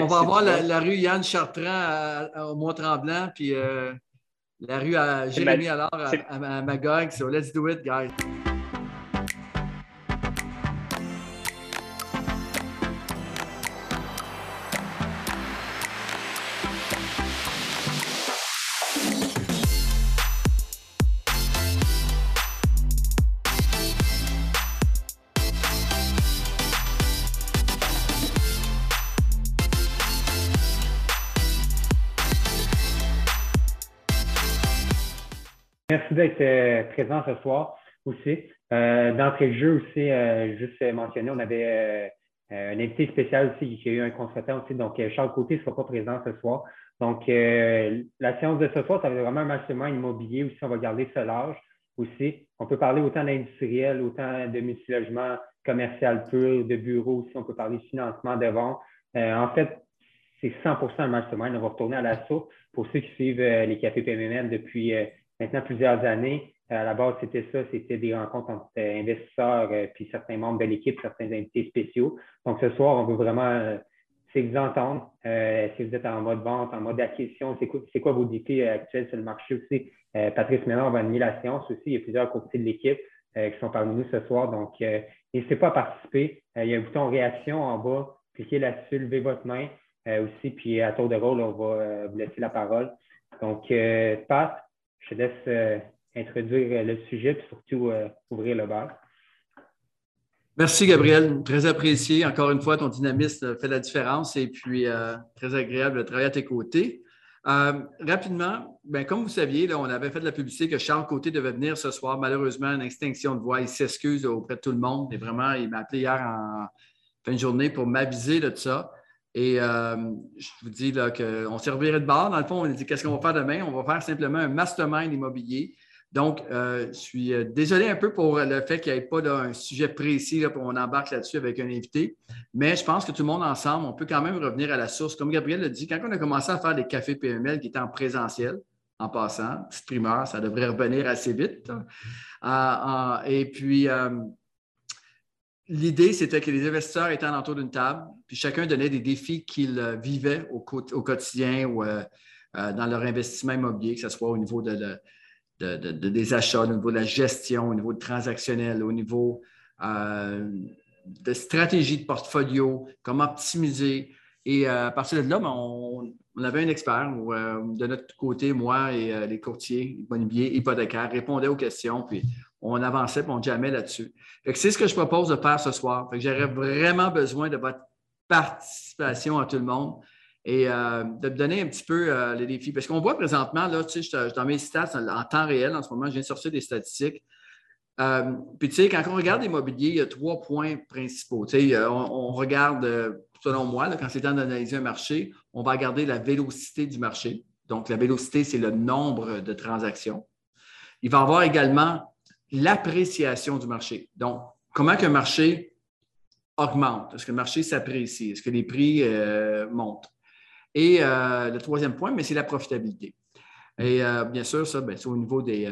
On va avoir la, rue Yann Chartrand au Mont-Tremblant, puis euh, la rue à Jérémy alors à, à, Magog. So let's do it, guys. Merci d'être euh, présent ce soir aussi. Euh, D'entrée de jeu aussi, euh, juste mentionner, on avait euh, un invité spécial aussi qui a eu un consultant aussi. Donc, Charles Côté ne sera pas présent ce soir. Donc, la séance de ce soir, ça va être vraiment un mastermind immobilier aussi. On va garder ce large aussi. On peut parler autant d'industriel, autant de multilogement commercial pur, de bureaux aussi. On peut parler de financement, de vente. en fait, c'est 100% un mastermind. On va retourner à la source pour ceux qui suivent les cafés PMM depuis maintenant plusieurs années. À la base, c'était ça, c'était des rencontres entre euh, investisseurs euh, certains membres de l'équipe, certains invités spéciaux. Donc, ce soir, on veut vraiment euh, vous entendre. si vous êtes en mode vente, en mode acquisition, c'est quoi, quoi, vos défis actuels sur le marché aussi? Patrice Ménard va animer la séance aussi. Il y a plusieurs courtiers de l'équipe qui sont parmi nous ce soir. Donc, n'hésitez pas à participer. il y a un bouton réaction en bas. Cliquez là-dessus, levez votre main aussi. Puis, à tour de rôle, on va vous laisser la parole. Donc, Pat, je te laisse euh, introduire euh, le sujet et surtout euh, ouvrir le bar. Merci, Gabriel. Très apprécié. Encore une fois, ton dynamisme fait la différence et puis très agréable de travailler à tes côtés. rapidement, ben, comme vous saviez, on avait fait de la publicité que Charles Côté devait venir ce soir. Malheureusement, une extinction de voix. Il s'excuse auprès de tout le monde. Et vraiment, il m'a appelé hier en fin de journée pour m'aviser de ça. Et euh, je vous dis qu'on servirait de bord. Dans le fond, on a dit qu'est-ce qu'on va faire demain? On va faire simplement un mastermind immobilier. Donc, euh, je suis euh, désolé un peu pour le fait qu'il n'y ait pas un sujet précis pour on embarque là-dessus avec un invité, mais je pense que tout le monde ensemble, on peut quand même revenir à la source. Comme Gabriel l'a dit, quand on a commencé à faire des cafés PML qui étaient en présentiel, en passant, petite primeur, ça devrait revenir assez vite. et puis, L'idée, c'était que les investisseurs étaient autour d'une table, puis chacun donnait des défis qu'ils euh, vivaient au, quotidien ou euh, euh, dans leur investissement immobilier, que ce soit au niveau des achats, au niveau de la gestion, au niveau de transactionnel, au niveau de stratégie de portfolio, comment optimiser. Et à partir de là, ben, on, avait un expert de notre côté, moi et les courtiers immobiliers hypothécaires répondaient aux questions, puis on avançait et on jamais là-dessus. C'est ce que je propose de faire ce soir. J'aurais vraiment besoin de votre participation à tout le monde et euh, de me donner un petit peu euh, les défis. Parce qu'on voit présentement, là, tu sais, je, dans mes stats en, temps réel, en ce moment, je viens de sortir des statistiques. Euh, puis, tu sais, quand on regarde l'immobilier, il y a trois points principaux. Tu sais, on, regarde, selon moi, quand c'est temps d'analyser un marché, on va regarder la vélocité du marché. Donc, la vélocité, c'est le nombre de transactions. Il va y avoir également l'appréciation du marché. Donc, comment qu'un marché augmente? Est-ce que le marché s'apprécie? Est-ce que les prix euh, montent? Et euh, le troisième point, mais c'est la profitabilité. Et euh, bien sûr, ça, ben, c'est au niveau des,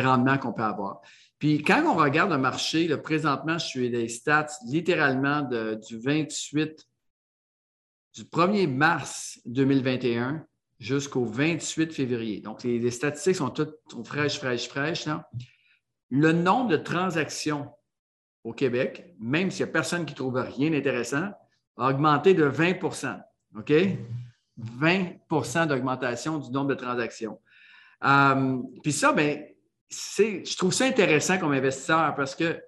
rendements qu'on peut avoir. Puis quand on regarde un marché, présentement, je suis des stats littéralement du 28, du 1er mars 2021 jusqu'au 28 février. Donc, les, statistiques sont toutes fraîches, fraîches, fraîches. Là le nombre de transactions au Québec, même s'il n'y a personne qui trouve rien d'intéressant, a augmenté de 20 OK? 20% d'augmentation du nombre de transactions. Euh, puis ça, ben, je trouve ça intéressant comme investisseur parce que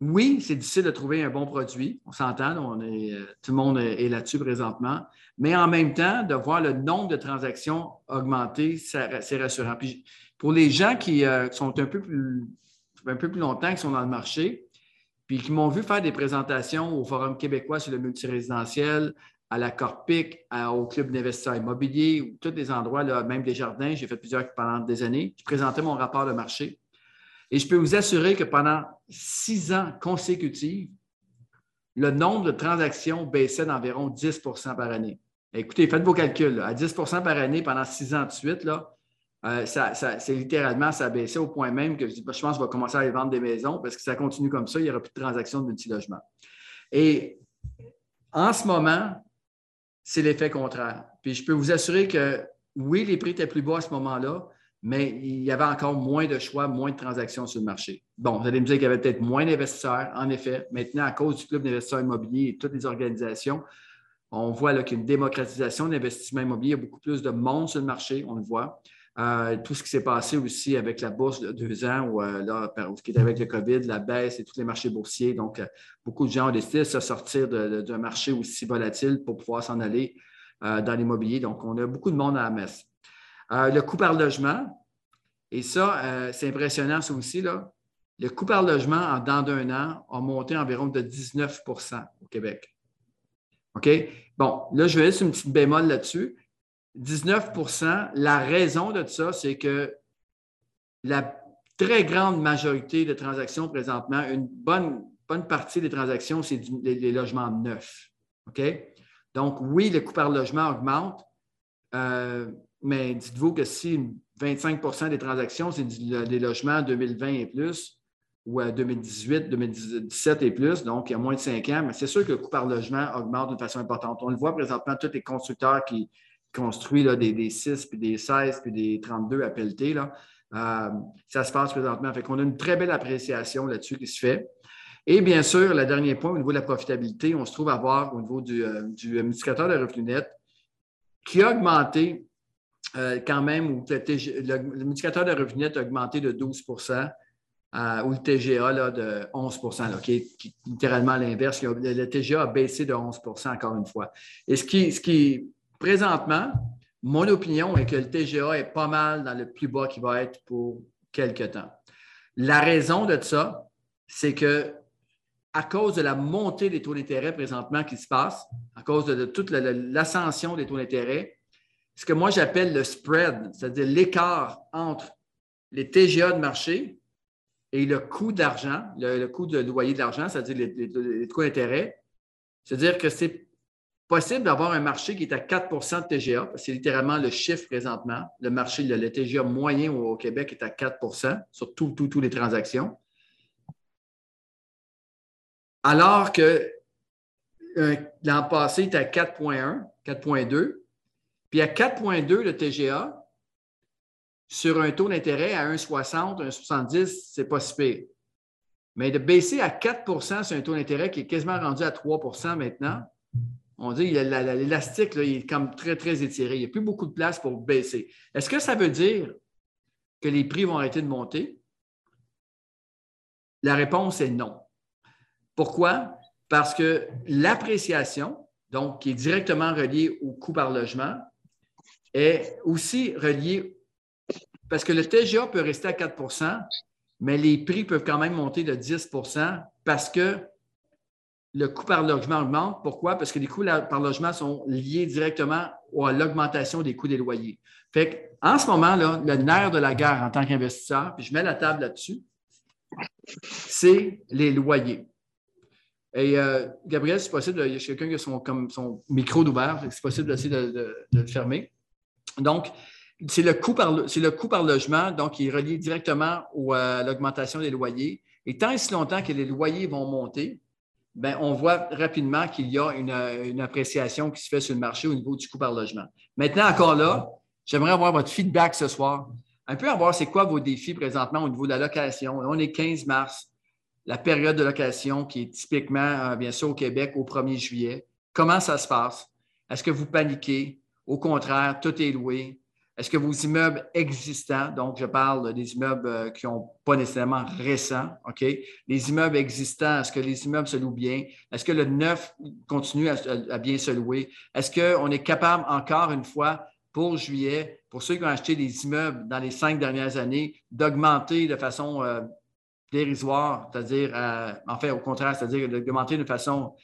oui, c'est difficile de trouver un bon produit. On s'entend, on est, euh, tout le monde est là-dessus présentement. Mais en même temps, de voir le nombre de transactions augmenter, c'est rassurant. Puis pour les gens qui euh, sont un peu plus un peu plus longtemps, qui sont dans le marché, puis qui m'ont vu faire des présentations au Forum québécois sur le multirésidentiel, à la Corpic, au Club d'investisseurs immobiliers, ou tous les endroits, là, même des jardins. J'ai fait plusieurs pendant des années. Je présentais mon rapport de marché. Et je peux vous assurer que pendant six ans consécutifs, le nombre de transactions baissait d'environ 10% par année. Écoutez, faites vos calculs. À 10% par année pendant six ans de suite, là, euh, c'est littéralement, ça a baissé au point même que je, pense que je vais commencer à aller vendre des maisons parce que ça continue comme ça, il n'y aura plus de transactions de multilogement. Et en ce moment, c'est l'effet contraire. Puis je peux vous assurer que oui, les prix étaient plus bas à ce moment-là, mais il y avait encore moins de choix, moins de transactions sur le marché. Bon, vous allez me dire qu'il y avait peut-être moins d'investisseurs, en effet. Maintenant, à cause du Club d'investisseurs immobiliers et toutes les organisations, on voit qu'il y a une démocratisation de l'investissement immobilier. Il y a beaucoup plus de monde sur le marché, on le voit. Euh, tout ce qui s'est passé aussi avec la bourse de deux ans, ou euh, ce qui est avec le COVID, la baisse et tous les marchés boursiers. Donc, euh, beaucoup de gens ont décidé de se sortir d'un marché aussi volatile pour pouvoir s'en aller dans l'immobilier. Donc, on a beaucoup de monde à la messe. Le coût par logement, et ça, c'est impressionnant, ça aussi, là. Le coût par logement en dans d'un an a monté environ de 19% au Québec. OK? Bon, là, je vais laisser une petite bémol là-dessus. 19% la raison de ça, c'est que la très grande majorité des transactions présentement, une bonne, bonne partie des transactions, c'est les, logements neufs. OK? Donc, oui, le coût par logement augmente, euh, mais dites-vous que si 25% des transactions, c'est des logements 2020 et plus, ou à 2018, 2017 et plus, donc il y a moins de 5 ans, mais c'est sûr que le coût par logement augmente d'une façon importante. On le voit présentement, tous les constructeurs qui construisent là, des, 6, puis des 16, puis des 32 à pelleter, là, euh, ça se passe présentement. Fait qu'on a une très belle appréciation là-dessus qui se fait. Et bien sûr, le dernier point, au niveau de la profitabilité, on se trouve à voir au niveau du, euh, du multiplicateur de revenus net qui a augmenté euh, quand même, où le, multiplicateur de revenus net a augmenté de 12% euh, ou le TGA là, de 11 qui, est, littéralement l'inverse. Le, TGA a baissé de 11% encore une fois. Et ce qui, ce qui, présentement, mon opinion est que le TGA est pas mal dans le plus bas qui va être pour quelques temps. La raison de ça, c'est que à cause de la montée des taux d'intérêt présentement qui se passe, à cause de toute l'ascension des taux d'intérêt, ce que moi j'appelle le spread, c'est-à-dire l'écart entre les TGA de marché et le coût d'argent, le, coût de loyer d'argent, c'est-à-dire les, coûts d'intérêt. C'est-à-dire que c'est possible d'avoir un marché qui est à 4% de TGA, c'est littéralement le chiffre présentement. Le marché, le, TGA moyen au, Québec est à 4% sur toutes les transactions. Alors que euh, l'an passé, il était à 4,1, 4,2. Puis à 4,2 le TGA, sur un taux d'intérêt à 1,60, 1,70, c'est pas si. Mais de baisser à 4% sur un taux d'intérêt qui est quasiment rendu à 3% maintenant, on dit que l'élastique est comme très, très étiré. Il n'y a plus beaucoup de place pour baisser. Est-ce que ça veut dire que les prix vont arrêter de monter? La réponse est non. Pourquoi? Parce que l'appréciation, donc qui est directement reliée au coût par logement, est aussi relié, parce que le TGA peut rester à 4% mais les prix peuvent quand même monter de 10% parce que le coût par logement augmente. Pourquoi? Parce que les coûts par logement sont liés directement à l'augmentation des coûts des loyers. Fait en ce moment, là, le nerf de la guerre en tant qu'investisseur, puis je mets la table là-dessus, c'est les loyers. Et euh, Gabriel, c'est possible, il y a quelqu'un qui a son, micro d'ouvert, c'est possible d'essayer de, le fermer. Donc, c'est le, coût par, le coût par logement, donc qui est relié directement à l'augmentation des loyers. Et tant et si longtemps que les loyers vont monter, ben, on voit rapidement qu'il y a une, appréciation qui se fait sur le marché au niveau du coût par logement. Maintenant, encore là, j'aimerais avoir votre feedback ce soir. Un peu avoir c'est quoi vos défis présentement au niveau de la location. On est 15 mars, la période de location qui est typiquement, euh, bien sûr, au Québec au 1er juillet. Comment ça se passe? Est-ce que vous paniquez? Au contraire, tout est loué. Est-ce que vos immeubles existants, donc je parle des immeubles euh, qui n'ont pas nécessairement récents, OK? Les immeubles existants, est-ce que les immeubles se louent bien? Est-ce que le neuf continue à, bien se louer? Est-ce qu'on est capable, encore une fois, pour juillet, pour ceux qui ont acheté des immeubles dans les cinq dernières années, d'augmenter de façon euh, dérisoire, c'est-à-dire, euh, en fait, au contraire, c'est-à-dire d'augmenter de façon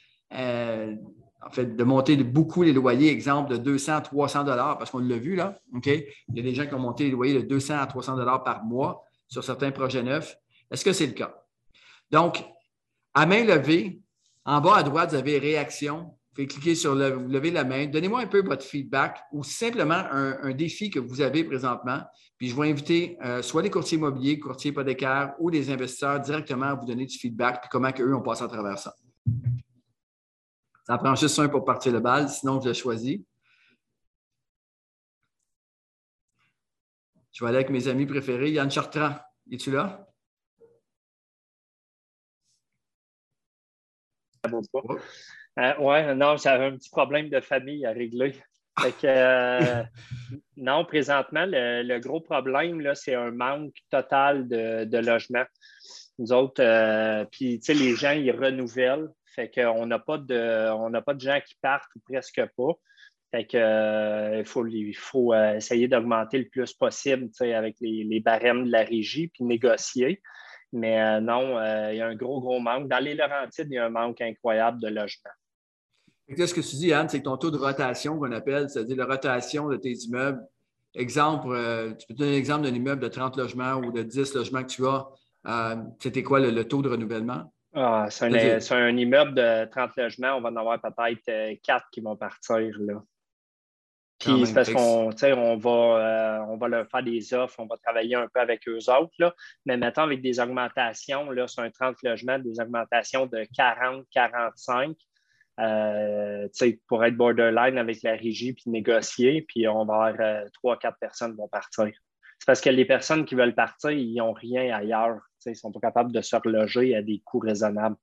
en fait, de monter beaucoup les loyers, exemple de 200 à 300 dollars, parce qu'on l'a vu là, OK? Il y a des gens qui ont monté les loyers de 200 à 300 dollars par mois sur certains projets neufs. Est-ce que c'est le cas? Donc, à main levée, en bas à droite, vous avez réaction. Vous pouvez cliquer sur le, vous levez la main. Donnez-moi un peu votre feedback ou simplement un, défi que vous avez présentement. Puis je vais inviter euh, soit les courtiers immobiliers, courtiers hypothécaires ou les investisseurs directement à vous donner du feedback puis comment eux ont passé à travers ça. Ça prend juste un pour partir le bal, sinon je l'ai choisi. Je vais aller avec mes amis préférés. Yann Chartrand, es-tu là? Euh, oui, non, j'avais un petit problème de famille à régler. Euh, non, présentement, le, gros problème, c'est un manque total de, de logement. Nous autres, euh, puis les gens, ils renouvellent. Fait qu'on n'a pas de on n'a pas de gens qui partent ou presque pas. Fait que il faut, il faut essayer d'augmenter le plus possible avec les, les, barèmes de la régie puis négocier. Mais non, il y a un gros, gros manque. Dans les Laurentides, il y a un manque incroyable de logement. Qu'est-ce que tu dis, Anne, c'est que ton taux de rotation qu'on appelle, c'est-à-dire la rotation de tes immeubles. Exemple, euh, tu peux donner l'exemple d'un immeuble de 30 logements ou de 10 logements que tu as. Euh, c'était quoi le, taux de renouvellement? Ah, c'est un, immeuble de 30 logements, on va en avoir peut-être 4 euh, qui vont partir. Là. Puis c'est parce qu'on on va, on va leur faire des offres, on va travailler un peu avec eux autres. Là. Mais maintenant, avec des augmentations, là, sur un 30 logements, des augmentations de 40, 45, euh, pour être borderline avec la régie puis négocier, puis on va avoir euh, trois, quatre personnes qui vont partir. C'est parce que les personnes qui veulent partir, ils n'ont rien ailleurs. Ils ne sont pas capables de se reloger à des coûts raisonnables.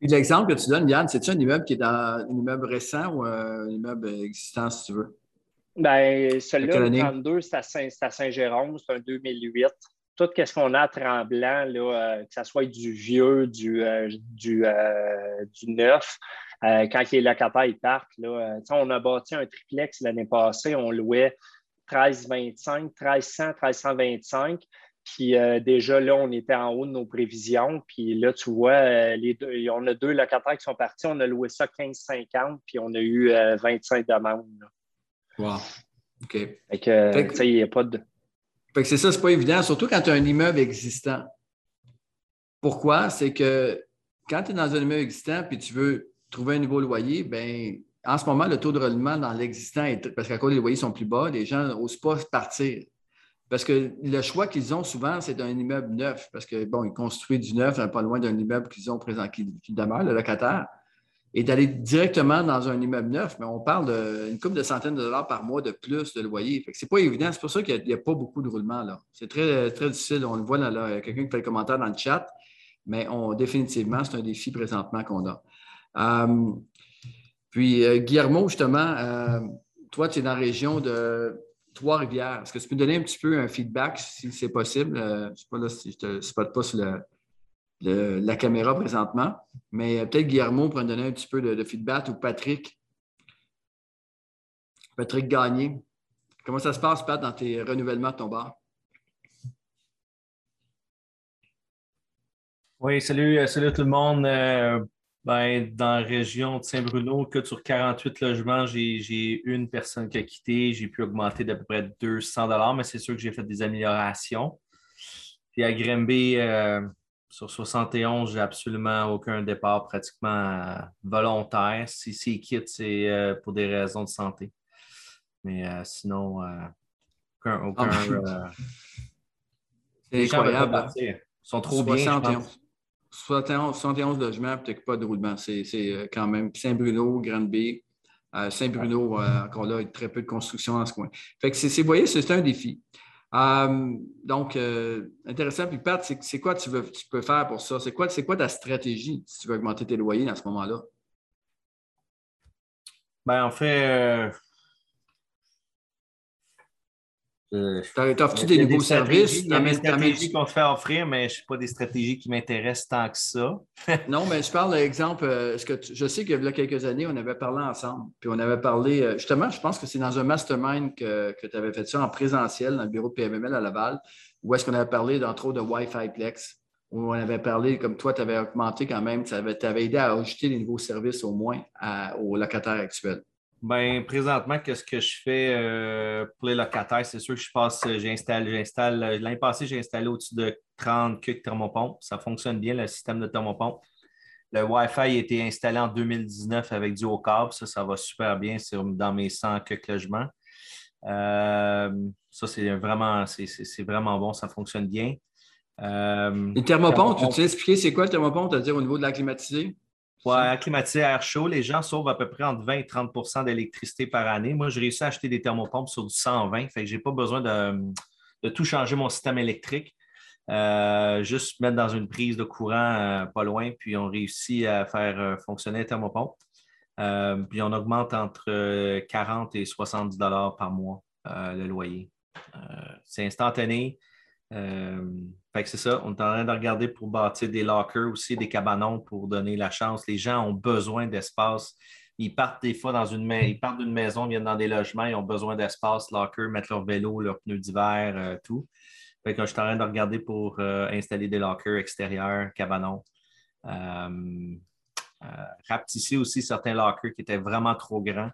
l'exemple que tu donnes, Yann, c'est-tu un immeuble qui est dans un immeuble récent ou un immeuble existant, si tu veux? Ben, celui-là, le 32, c'est à Saint-Jérôme, c'est un 2008 tout ce qu'on a à Tremblant, là, euh, que ce soit du vieux, du, du, du neuf, euh, quand les locataires ils partent, là, euh, on a bâti un triplex l'année passée, on louait 1325, 1300, 1325. Puis euh, déjà là, on était en haut de nos prévisions. Puis là, tu vois, les deux, on a deux locataires qui sont partis. On a loué ça 15,50, puis on a eu 25 demandes. Wow. OK. Fait que, il n'y a pas de. Fait que c'est ça, c'est pas évident, surtout quand tu as un immeuble existant. Pourquoi? C'est que quand tu es dans un immeuble existant puis tu veux trouver un nouveau loyer, ben, en ce moment, le taux de rendement dans l'existant est parce qu'à cause des loyers sont plus bas, les gens n'osent pas partir. Parce que le choix qu'ils ont souvent, c'est d'un immeuble neuf, parce que bon, ils construisent du neuf, pas loin d'un immeuble qu'ils ont présent, qui, demeure, le locataire, et d'aller directement dans un immeuble neuf, mais on parle d'une couple de centaines de dollars par mois de plus de loyer. Ce n'est pas évident, c'est pour ça qu'il n'y a, pas beaucoup de roulement. C'est très, très difficile. On le voit là, quelqu'un qui fait le commentaire dans le chat, mais on, définitivement, c'est un défi présentement qu'on a. Euh, puis, euh, Guillermo, justement, euh, toi, tu es dans la région de Trois-Rivières. Est-ce que tu peux me donner un petit peu un feedback, si c'est possible? je ne sais pas là, si je ne te spotte pas sur la caméra présentement, mais peut-être Guillermo pourrait me donner un petit peu de, feedback ou Patrick. Patrick Gagné. Comment ça se passe, Pat, dans tes renouvellements de ton bar? Oui, salut, salut tout le monde. Ben, dans la région de Saint-Bruno, que sur 48 logements, j'ai une personne qui a quitté. J'ai pu augmenter d'à peu près 200 mais c'est sûr que j'ai fait des améliorations. Puis à Grimby, euh, sur 71, j'ai absolument aucun départ pratiquement euh, volontaire. Si c'est quitte, c'est euh, pour des raisons de santé. Mais sinon, aucun. aucun ah, c'est incroyable. Ils sont trop bien. 71, logements, peut-être pas de roulement. C'est euh, quand même Saint-Bruno, Grande-Bay. Euh, Saint-Bruno, euh, encore là, il y a très peu de construction dans ce coin. Fait que c'est, vous voyez, c'est un défi. donc, intéressant. Puis, Pat, c'est, quoi tu, veux, tu peux faire pour ça? C'est quoi, c'est quoi ta stratégie si tu veux augmenter tes loyers à ce moment-là? Ben, en fait, Euh, T'offres-tu des nouveaux services? Il y a des stratégies qu'on te fait offrir, mais je ne pas des stratégies qui m'intéressent tant que ça. non, mais je parle d'exemple. Euh, que je sais qu'il y a quelques années, on avait parlé ensemble. Puis on avait parlé, euh, justement, je pense que c'est dans un mastermind que, tu avais fait ça en présentiel dans le bureau de PMML à Laval, où est-ce qu'on avait parlé, d'entre autres, de Wi-Fi Plex, où on avait parlé, comme toi, tu avais augmenté quand même, tu avais, aidé à ajouter des nouveaux services au moins aux locataires actuels. Ben, présentement, qu'est-ce que je fais euh, pour les locataires? C'est sûr que je passe, j'installe, j'installe. L'année passée, j'ai installé au-dessus de 30 cucs thermopompes. Ça fonctionne bien, le système de thermopompe. Le Wi-Fi a été installé en 2019 avec du haut câble. Ça, ça va super bien. Dans mes 100 cucs logements. Euh, ça, c'est vraiment, c'est, vraiment bon. Ça fonctionne bien. Euh, les thermopompes, tu t'es expliqué c'est quoi le thermopompe? C'est-à-dire au niveau de la climatisée? Oui, climatisé à air chaud, les gens sauvent à peu près entre 20 et 30% d'électricité par année. Moi, j'ai réussi à acheter des thermopompes sur du 120, fait que je n'ai pas besoin de, tout changer mon système électrique. Euh, juste mettre dans une prise de courant euh, pas loin, puis on réussit à faire euh, fonctionner les thermopompe. puis on augmente entre 40 et 70 dollars par mois le loyer. c'est instantané. Fait que c'est ça. On est en train de regarder pour bâtir des lockers aussi, des cabanons pour donner la chance. Les gens ont besoin d'espace. Ils partent des fois dans une maison, ils partent d'une maison, viennent dans des logements, ils ont besoin d'espace, locker, mettre leur vélo, leurs pneus d'hiver, tout. Fait que je suis en train de regarder pour euh, installer des lockers extérieurs, cabanons. Euh, euh, aussi certains lockers qui étaient vraiment trop grands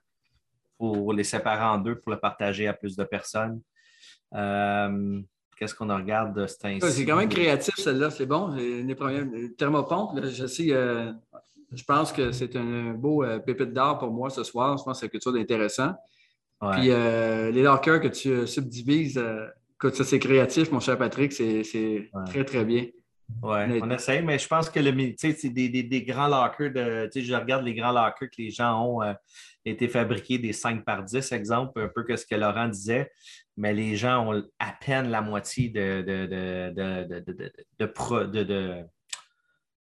pour les séparer en deux pour le partager à plus de personnes. Qu'est-ce qu'on regarde de cet C'est quand même créatif, celle-là. C'est bon. Les premiers thermopompes, je sais, je pense que c'est un beau pépite d'art pour moi ce soir. Je pense que c'est quelque chose d'intéressant. Puis les lockers que tu subdivises Écoute, ça, c'est créatif, mon cher Patrick. C'est très, très bien. Oui, on essaye, mais je pense que le, c'est des, des, grands lockers de. Je regarde les grands lockers que les gens ont euh, été fabriqués des 5 par 10, exemple, un peu que ce que Laurent disait, mais les gens ont à peine la moitié de, de,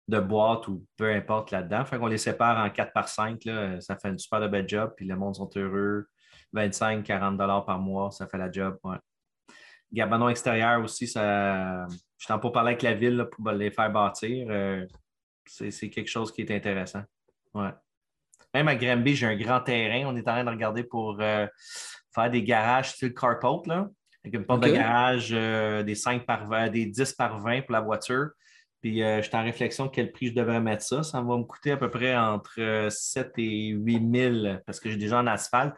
de, boîtes ou peu importe là-dedans. Fait qu'on les sépare en 4 par 5, là, ça fait une super de belle job, puis le monde sont heureux. 25-40 par mois, ça fait la job. Ouais. Gabanon extérieur aussi, ça, je t'en pas parler avec la ville pour les faire bâtir. Euh, c'est quelque chose qui est intéressant. Ouais. Même à Granby, j'ai un grand terrain. On est en train de regarder pour euh, faire des garages style carport, là, avec une porte de garage euh, des 5 par 20, des 10 par 20 pour la voiture. Puis je suis en réflexion de quel prix je devrais mettre ça. Ça va me coûter à peu près entre 7 et 8 000 parce que j'ai déjà en asphalte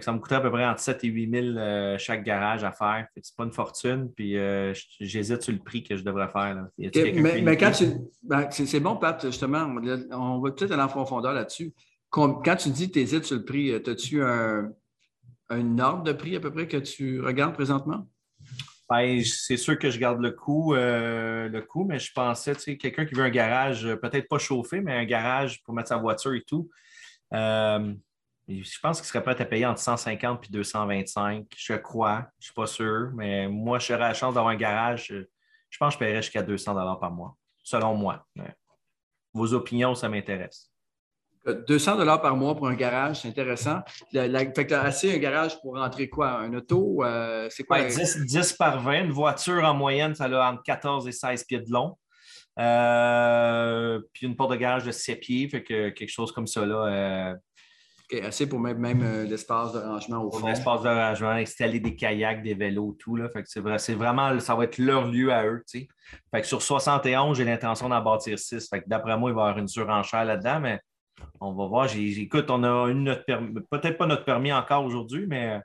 ça me coûtait à peu près entre 7 et 8 000 euh, chaque garage à faire. Ce n'est pas une fortune. Puis euh, j'hésite sur le prix que je devrais faire. mais, quand tu. Ben, c'est bon, Pat, justement. On va peut-être aller en profondeur là-dessus. Quand tu dis que tu hésites sur le prix, euh, as-tu un, un, ordre de prix à peu près que tu regardes présentement? Ben, c'est sûr que je garde le coût, le coût mais je pensais, tu sais, quelqu'un qui veut un garage, peut-être pas chauffé, mais un garage pour mettre sa voiture et tout. Je pense qu'il serait prêt à payer entre 150 et 225, je crois. Je ne suis pas sûr, mais moi, je la chance d'avoir un garage. Je pense que je paierais jusqu'à 200 par mois, selon moi. Vos opinions, ça m'intéresse. 200 par mois pour un garage, c'est intéressant. fait que tu as assez un garage pour rentrer quoi? Un auto? Euh, c'est quoi? 10, par 20. Une voiture, en moyenne, ça a entre 14 et 16 pieds de long. Euh, puis une porte de garage de 7 pieds, fait que quelque chose comme ça, là, euh, assez pour même, même l'espace de rangement au fond. L'espace de rangement, installer des kayaks, des vélos, tout. Là. Fait que c'est, vrai, c'est vraiment, ça va être leur lieu à eux. Fait que sur 71, j'ai l'intention d'en bâtir 6. Fait que d'après moi, il va y avoir une surenchère là-dedans, mais on va voir. écoute, on a une peut-être pas notre permis encore aujourd'hui, mais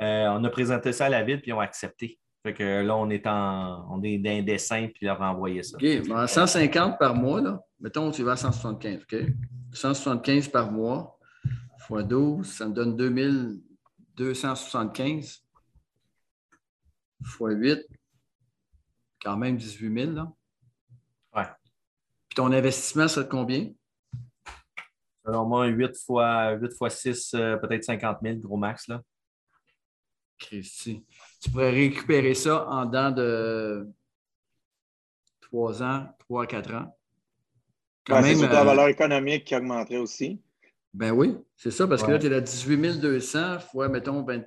euh, on a présenté ça à la ville puis ils ont accepté. Fait que là, on est en on est dans un dessin puis leur envoyé ça. OK. 150 par mois, là. Mettons, tu vas à 175, OK? 175 par mois fois 12, ça me donne 2275 fois 8, quand même 18 000. Là. Ouais. Puis ton investissement, ça de combien? Selon moi, 8 fois, 8 fois 6, euh, peut-être 50 000, gros max. Là. Christy. Tu pourrais récupérer ça en dedans de 3 ans, 3 à 4 ans. Quand même, c'est la euh, valeur économique qui augmenterait aussi. Ben oui, c'est ça, parce que là, tu es à 18 200 fois, mettons, 20...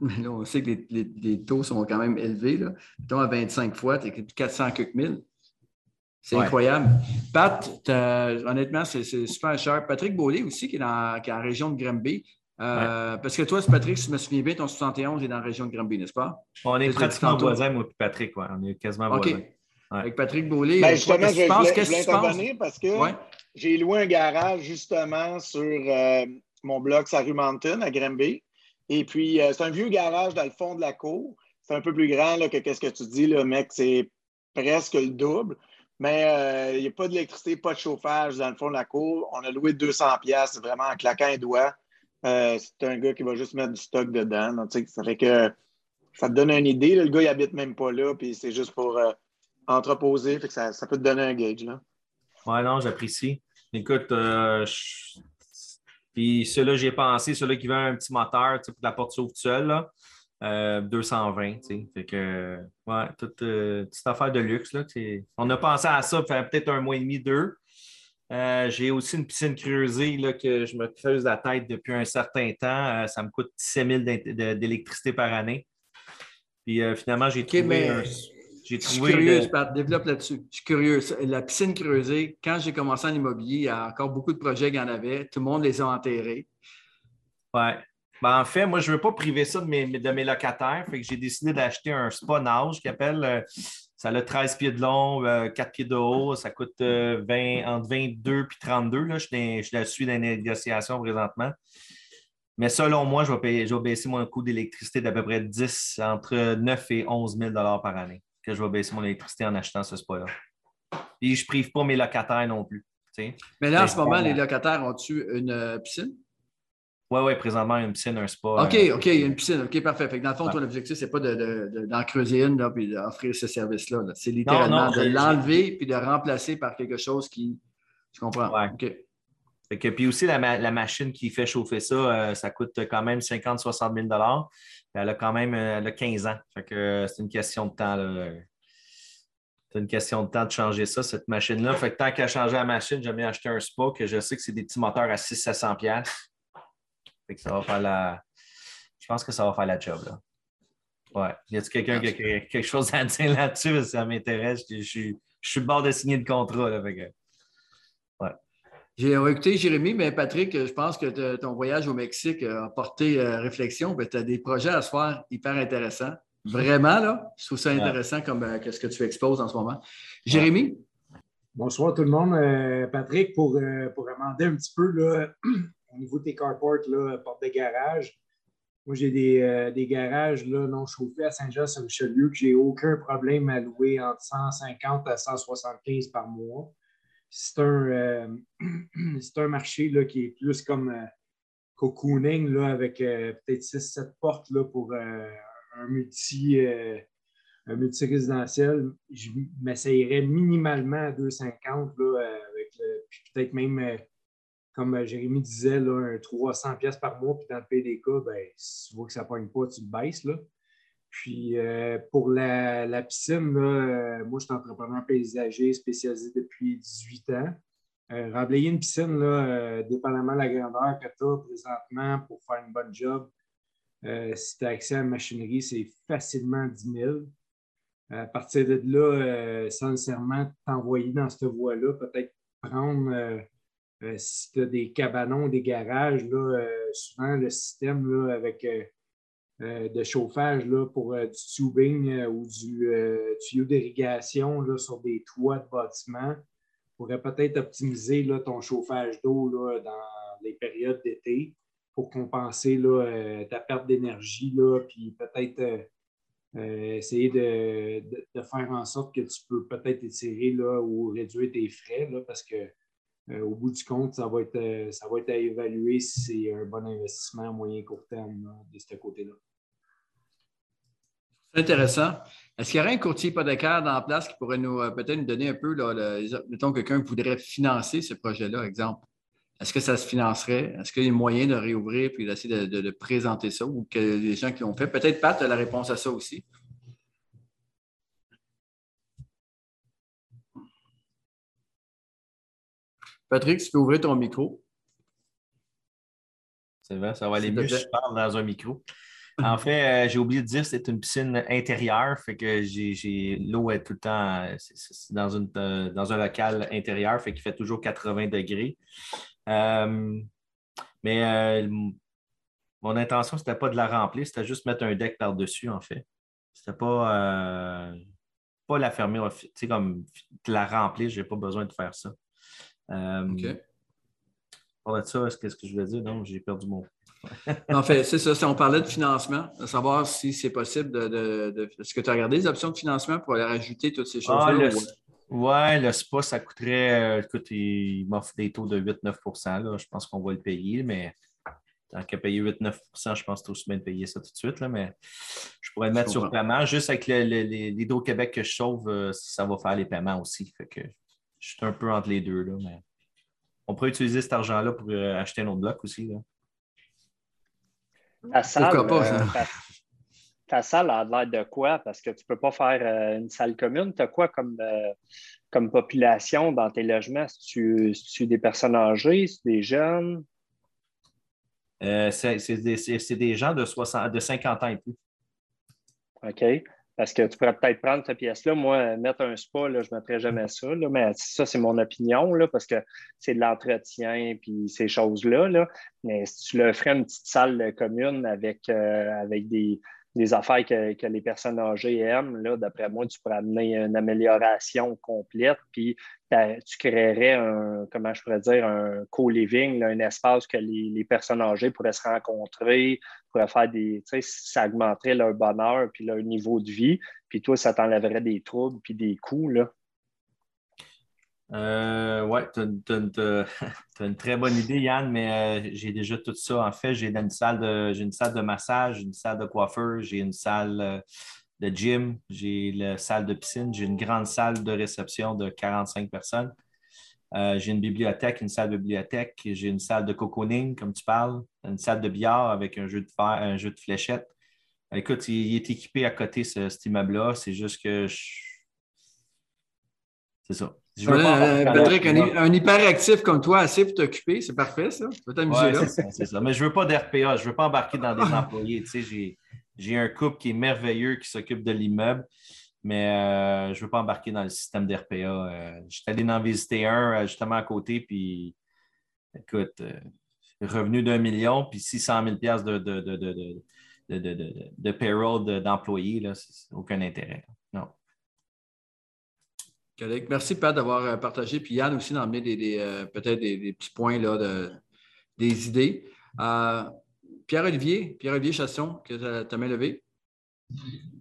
là, on sait que les, taux sont quand même élevés. Là. Mettons, à 25 fois, tu es 400 quelques mille. C'est incroyable. Pat, honnêtement, c'est super cher. Patrick Beaulieu aussi, qui est, dans, qui est en région de Granby. Euh, parce que toi, Patrick, si je me souviens bien, ton 71 est dans la région de Granby, n'est-ce pas? On est pratiquement voisins, moi et Patrick. Ouais. On est quasiment voisins. Avec Patrick Beaulieu. Ben, justement, je, pense, je voulais intervenir parce que j'ai loué un garage justement sur euh, mon bloc Sarue Mountain à Granby. Et puis, euh, c'est un vieux garage dans le fond de la cour. C'est un peu plus grand là, que qu'est-ce que tu dis, là, mec, c'est presque le double. Mais euh, il n'y a pas d'électricité, pas de chauffage dans le fond de la cour. On a loué 200 pièces vraiment en claquant un doigt. c'est un gars qui va juste mettre du stock dedans. ça fait que ça te donne une idée. le gars, il habite même pas là, puis c'est juste pour entreposer. Fait que ça, ça, peut te donner un gauge. Là. Ouais, non, j'apprécie. Écoute, euh, puis ceux-là, j'ai pensé, ceux-là qui veulent un petit moteur la porte s'ouvre seule, là, 220. Euh, fait que, ouais, toute, euh, petite affaire de luxe. Là, on a pensé à ça, fait peut-être un mois et demi, deux. j'ai aussi une piscine creusée là, que je me creuse la tête depuis un certain temps. ça me coûte 17 000 d'électricité par année. Puis finalement, j'ai trouvé un je suis curieux, Pat, développe là-dessus. Je suis curieux. La piscine creusée, quand j'ai commencé en immobilier, il y a encore beaucoup de projets qu'il y en avait. Tout le monde les a enterrés. Oui. Ben, en fait, moi, je ne veux pas priver ça de mes, de mes locataires. Fait que j'ai décidé d'acheter un spa nage qui appelle. Euh, ça a 13 pieds de long, 4 euh, pieds de haut. Ça coûte 20, euh, entre 22 et 32. Là. Je, je suis dans les négociations présentement. Mais selon moi, je vais, payer, je vais baisser mon coût d'électricité d'à peu près 10, entre 9 et 11 000 par année que je vais baisser mon électricité en achetant ce spa-là. Et je ne prive pas mes locataires non plus. Mais là, en ce moment, les locataires ont-tu une piscine? Oui, oui, présentement, une piscine, un spa. OK, euh, OK, il y a une piscine. OK, parfait. Fait que dans le fond, ton objectif, ce n'est pas d'en de, creuser une et d'offrir ce service-là. C'est littéralement de l'enlever puis de remplacer par quelque chose qui. Tu comprends? OK. Fait puis aussi, la, machine qui fait chauffer ça, euh, ça coûte quand même 50-60 000 Elle a quand même elle 15 ans. Fait que c'est une question de temps. C'est une question de temps de changer ça, cette machine-là. Fait que tant qu'à changer la machine, j'aime bien acheter un Spa que je sais que c'est des petits moteurs à 600-700$. Fait que ça va faire la. Je pense que ça va faire la job. Là. Ouais. Y a-t-il quelqu'un qui a quelque chose à dire là-dessus? Ça m'intéresse. Je, suis, je suis bord de signer le contrat. Là, fait j'ai écouté Jérémy, mais Patrick, je pense que ton voyage au Mexique a porté euh, réflexion. Tu as des projets à se faire hyper intéressants. Vraiment, là, je trouve ça intéressant comme euh, ce que tu exposes en ce moment. Jérémy? Bonsoir tout le monde. Euh, Patrick, pour, pour amender un petit peu là, au niveau de tes carports, porte de garage, moi j'ai des, des, garages là, non chauffés à Saint-Jean-sur-Richelieu que j'ai aucun problème à louer entre 150 à 175 par mois c'est un, euh, un marché là, qui est plus comme euh, cocooning là, avec euh, peut-être 6-7 portes là, pour un multi. un multi-résidentiel, je m'essayerais minimalement à 250, là, avec peut-être même, comme Jérémy disait, là, un 300 pièces par mois, puis dans le PDK, ben, si tu vois que ça ne pogne pas, tu le baisses. Là. Puis euh, pour la, piscine, euh, moi, je suis entrepreneur paysager spécialisé depuis 18 ans. Euh, remblayer une piscine, là, dépendamment de la grandeur que tu as présentement pour faire une bonne job, si tu as accès à la machinerie, c'est facilement 10 000. À partir de là, sans nécessairement t'envoyer dans cette voie-là, peut-être prendre, si tu as des cabanons, des garages, là, souvent le système là, avec euh, de chauffage là, pour euh, du tubing euh, ou du tuyau d'irrigation sur des toits de bâtiments pourrait peut-être optimiser là, ton chauffage d'eau dans les périodes d'été pour compenser là, ta perte d'énergie, puis peut-être essayer de, faire en sorte que tu peux peut-être étirer là, ou réduire tes frais là, parce que au bout du compte, ça va être, ça va être à évaluer si c'est un bon investissement à moyen court terme de ce côté-là. C'est intéressant. Est-ce qu'il y aurait un courtier hypothécaire dans la place qui pourrait nous euh, peut-être nous donner un peu, là, mettons, quelqu'un voudrait financer ce projet-là, exemple? Est-ce que ça se financerait? Est-ce qu'il y a moyen de réouvrir puis d'essayer de, présenter ça ou que les gens qui l'ont fait? Peut-être Pat a la réponse à ça aussi. Patrick, tu peux ouvrir ton micro. C'est vrai, ça va aller mieux si je parle dans un micro. En fait, euh, j'ai oublié de dire que c'est une piscine intérieure, fait que j'ai l'eau est tout le temps dans, une, euh, dans un local intérieur, fait qu'il fait toujours 80 degrés. Euh, mais mon intention, c'était pas de la remplir, c'était juste mettre un deck par-dessus, en fait. C'était pas, pas la fermer, tu sais, comme la remplir, j'ai pas besoin de faire ça. OK. Pour ça, qu'est-ce que je voulais dire? Non, j'ai perdu mon en fait, c'est ça. On parlait de financement, de savoir si c'est possible de. Est-ce que tu as regardé les options de financement pour aller rajouter toutes ces choses-là? Ah, oui, le SPA, ça coûterait. Euh, écoute, il m'offre des taux de 8-9% Je pense qu'on va le payer, mais tant qu'à payer 8-9% je pense que aussi bien de payer ça tout de suite. Là, mais je pourrais le mettre sur paiement. Juste avec l'Hydro-Québec que je sauve, euh, ça va faire les paiements aussi. Fait que je suis un peu entre les deux. Là, mais... on pourrait utiliser cet argent-là pour acheter un autre bloc aussi. Ta salle, ta, salle a l'air de quoi? Parce que tu ne peux pas faire une salle commune. Tu as quoi comme, comme population dans tes logements? tu des personnes âgées, des jeunes? c'est des, des, gens de, 60, de 50 ans et plus. OK. Parce que tu pourrais peut-être prendre cette pièce-là. Moi, mettre un spa, là, je ne mettrais jamais ça. mais ça, c'est mon opinion, là, parce que c'est de l'entretien puis ces choses-là. Là. Mais si tu le ferais une petite salle commune avec, euh, avec des, des affaires que, les personnes âgées aiment, d'après moi, tu pourrais amener une amélioration complète, puis tu créerais un, comment je pourrais dire, un co-living, un espace que les, personnes âgées pourraient se rencontrer, pourraient faire des, tu sais, ça augmenterait leur bonheur, puis leur niveau de vie, puis toi, ça t'enlèverait des troubles, puis des coûts, là. Euh, oui, tu as, une très bonne idée, Yann, mais euh, j'ai déjà tout ça. En fait, j'ai une salle de, j'ai une salle de massage, une salle de coiffeur, j'ai une salle euh, de gym, j'ai la salle de piscine, j'ai une grande salle de réception de 45 personnes. Euh, j'ai une bibliothèque, une salle de bibliothèque, j'ai une salle de cocooning, comme tu parles, une salle de billard avec un jeu de fer, un jeu de fléchettes. Écoute, il, est équipé à côté, ce, cet immeuble-là. C'est juste que c'est ça. Euh, Patrick, un, hyperactif comme toi, assez pour t'occuper, c'est parfait, ça. Tu peux t'amuser là. C'est ça, Mais je ne veux pas d'RPA, je ne veux pas embarquer dans des employés. Tu sais, j'ai un couple qui est merveilleux qui s'occupe de l'immeuble, mais euh, je ne veux pas embarquer dans le système d'RPA. Euh, je suis allé en visiter un justement à côté, puis écoute, revenu d'un million, puis 600 000 de, de, de, de, de payroll d'employés, c'est aucun intérêt. Merci, Pat, d'avoir euh, partagé. Puis Yann aussi d'emmener des, euh, peut-être des, petits points, là, de, des idées. Euh, Pierre-Olivier, Pierre-Olivier Chasson, que tu as main levée.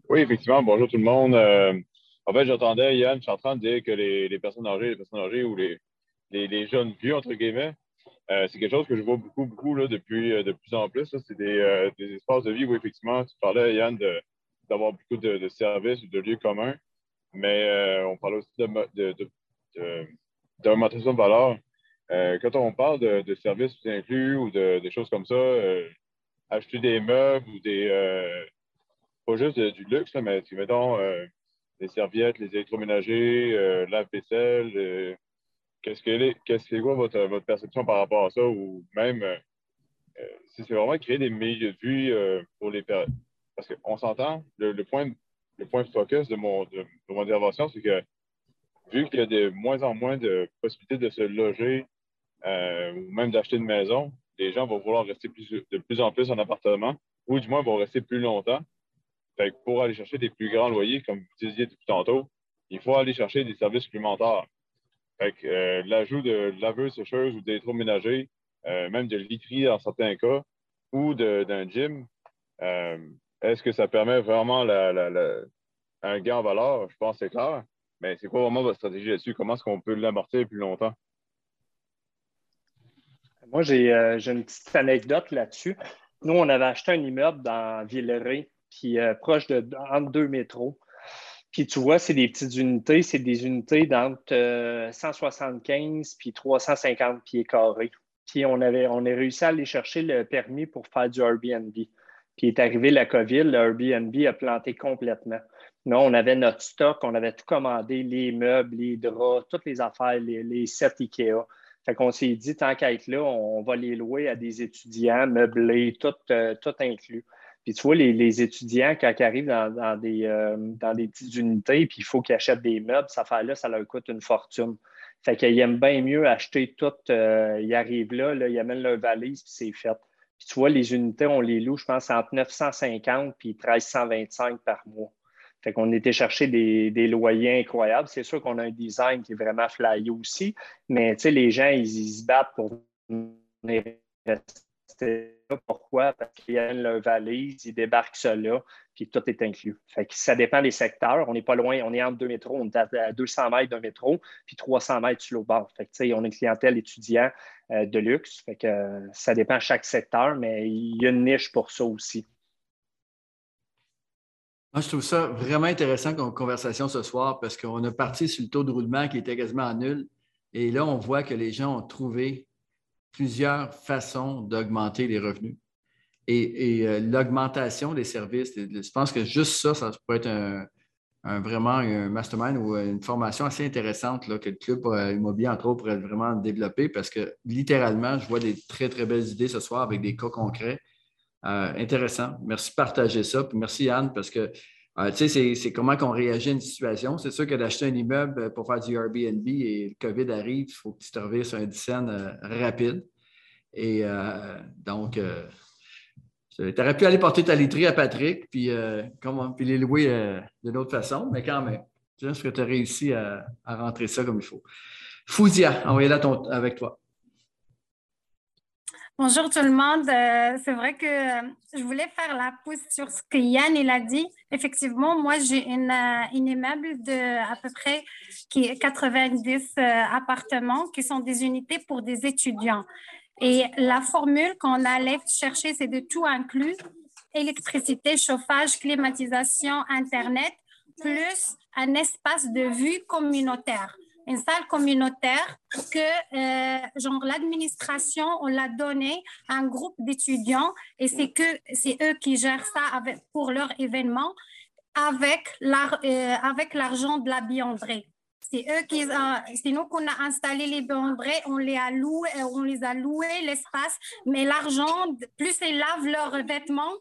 Oui, effectivement. Bonjour tout le monde. en fait, j'entendais Yann, je suis en train de dire que les, personnes âgées, les personnes âgées ou les, jeunes vieux, entre guillemets, c'est quelque chose que je vois beaucoup, beaucoup là, depuis de plus en plus. C'est des, espaces de vie où, effectivement, tu parlais, Yann, d'avoir beaucoup de, services ou de lieux communs mais euh, on parle aussi d'augmentation de, de, valeur. Euh, quand on parle de, services inclus ou de, choses comme ça, euh, acheter des meubles ou des. pas juste du luxe, mais mettons les serviettes, les électroménagers, lave-vaisselle. Qu'est-ce que c'est quoi votre, votre, perception par rapport à ça? Ou même si c'est vraiment créer des milieux de vie pour les Parce qu'on s'entend, le, le, point le point focus de mon, de, mon intervention, c'est que vu qu'il y a de moins en moins de possibilités de se loger euh, ou même d'acheter une maison, les gens vont vouloir rester de plus en plus en appartement ou du moins vont rester plus longtemps. Pour aller chercher des plus grands loyers, comme vous disiez tout tantôt, il faut aller chercher des services supplémentaires. Euh, l'ajout de laveuse, sécheuse ou d'électroménager, euh, même de literie dans certains cas, ou d'un gym, est-ce que ça permet vraiment un gain en valeur? Je pense que c'est clair. Mais c'est quoi vraiment votre stratégie là-dessus? Comment est-ce qu'on peut l'amortir plus longtemps? Moi, euh, j'ai une petite anecdote là-dessus. Nous, on avait acheté un immeuble dans Villeray, puis euh, proche de entre deux métros. Puis tu vois, c'est des petites unités, c'est des unités d'entre 175 euh, puis 350 pieds carrés. Puis on avait, on a réussi à aller chercher le permis pour faire du Airbnb. Puis est arrivé la COVID, le Airbnb a planté complètement. Non, on avait notre stock, on avait tout commandé, les meubles, les draps, toutes les affaires, les, sets IKEA. Fait qu'on s'est dit, tant qu'à être là, on va les louer à des étudiants, meublés, tout, euh, tout inclus. Puis tu vois, les, étudiants, quand ils arrivent dans, des, euh, dans des petites unités, puis il faut qu'ils achètent des meubles, ça fait là ça leur coûte une fortune. Fait qu'ils aiment bien mieux acheter tout. Euh, ils arrivent là, là, ils amènent leur valise, puis c'est fait. Puis tu vois, les unités, on les loue, je pense, entre 950 et 1325 par mois. Fait qu'on était chercher des, loyers incroyables. C'est sûr qu'on a un design qui est vraiment flyé aussi, mais tu sais, les gens, ils, se battent pour venir là. Pourquoi? Parce qu'ils ont leur valise, ils débarquent là, puis tout est inclus. Fait que ça dépend des secteurs. On n'est pas loin, on est entre deux métros, on est à 200 mètres d'un métro, puis 300 mètres sur le bord. Fait que, on a une clientèle étudiant euh, de luxe. Fait que, euh, ça dépend chaque secteur, mais il y a une niche pour ça aussi. Moi, je trouve ça vraiment intéressant comme conversation ce soir parce qu'on a parti sur le taux de roulement qui était quasiment nul. Et là, on voit que les gens ont trouvé plusieurs façons d'augmenter les revenus. Et, euh, l'augmentation des services, je pense que juste ça, ça pourrait être un, vraiment un mastermind ou une formation assez intéressante là, que le club euh, immobilier, entre autres, pourrait vraiment développer parce que littéralement, je vois des très, très belles idées ce soir avec des cas concrets. Euh, intéressant. Merci de partager ça. Puis merci, Yann, parce que euh, tu sais, c'est comment qu'on réagit à une situation. C'est sûr que d'acheter un immeuble pour faire du Airbnb et le COVID arrive, il faut que tu te sur un 10 euh, rapide. Et euh, donc, tu aurais pu aller porter ta literie à Patrick, puis, comment, puis les louer d'une autre façon, mais quand même, je pense que tu as réussi à, rentrer ça comme il faut. Y aller avec toi. Bonjour tout le monde. Euh, c'est vrai que euh, je voulais faire la pousse sur ce que Yann il a dit. Effectivement, moi j'ai une, euh, une, immeuble de à peu près qui 90 appartements qui sont des unités pour des étudiants. Et la formule qu'on allait chercher, c'est de tout inclus électricité, chauffage, climatisation, internet, plus un espace de vue communautaire une salle communautaire que euh, genre l'administration on l'a donné à un groupe d'étudiants et c'est que c'est eux qui gèrent ça pour leur événement avec euh, l'argent de la biondrée. C'est eux qui, euh, nous qu'on a installé les biondrées, on les a loués, on les a loués l'espace, mais l'argent, plus ils lavent leurs vêtements,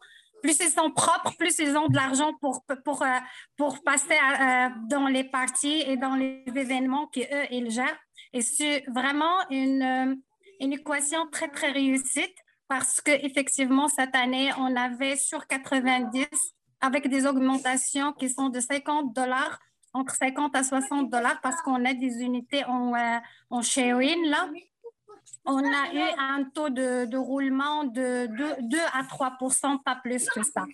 plus ils sont propres, plus ils ont de l'argent pour, pour, euh, pour passer euh, dans les parties et dans les événements qu'eux, ils gèrent. Et c'est vraiment une, euh, une équation très, très réussite parce qu'effectivement, cette année, on avait sur 90 avec des augmentations qui sont de 50 dollars, entre 50 à 60 dollars parce qu'on a des unités en, en sharing là on a eu un taux de, roulement de 2, à 3% pas plus que ça.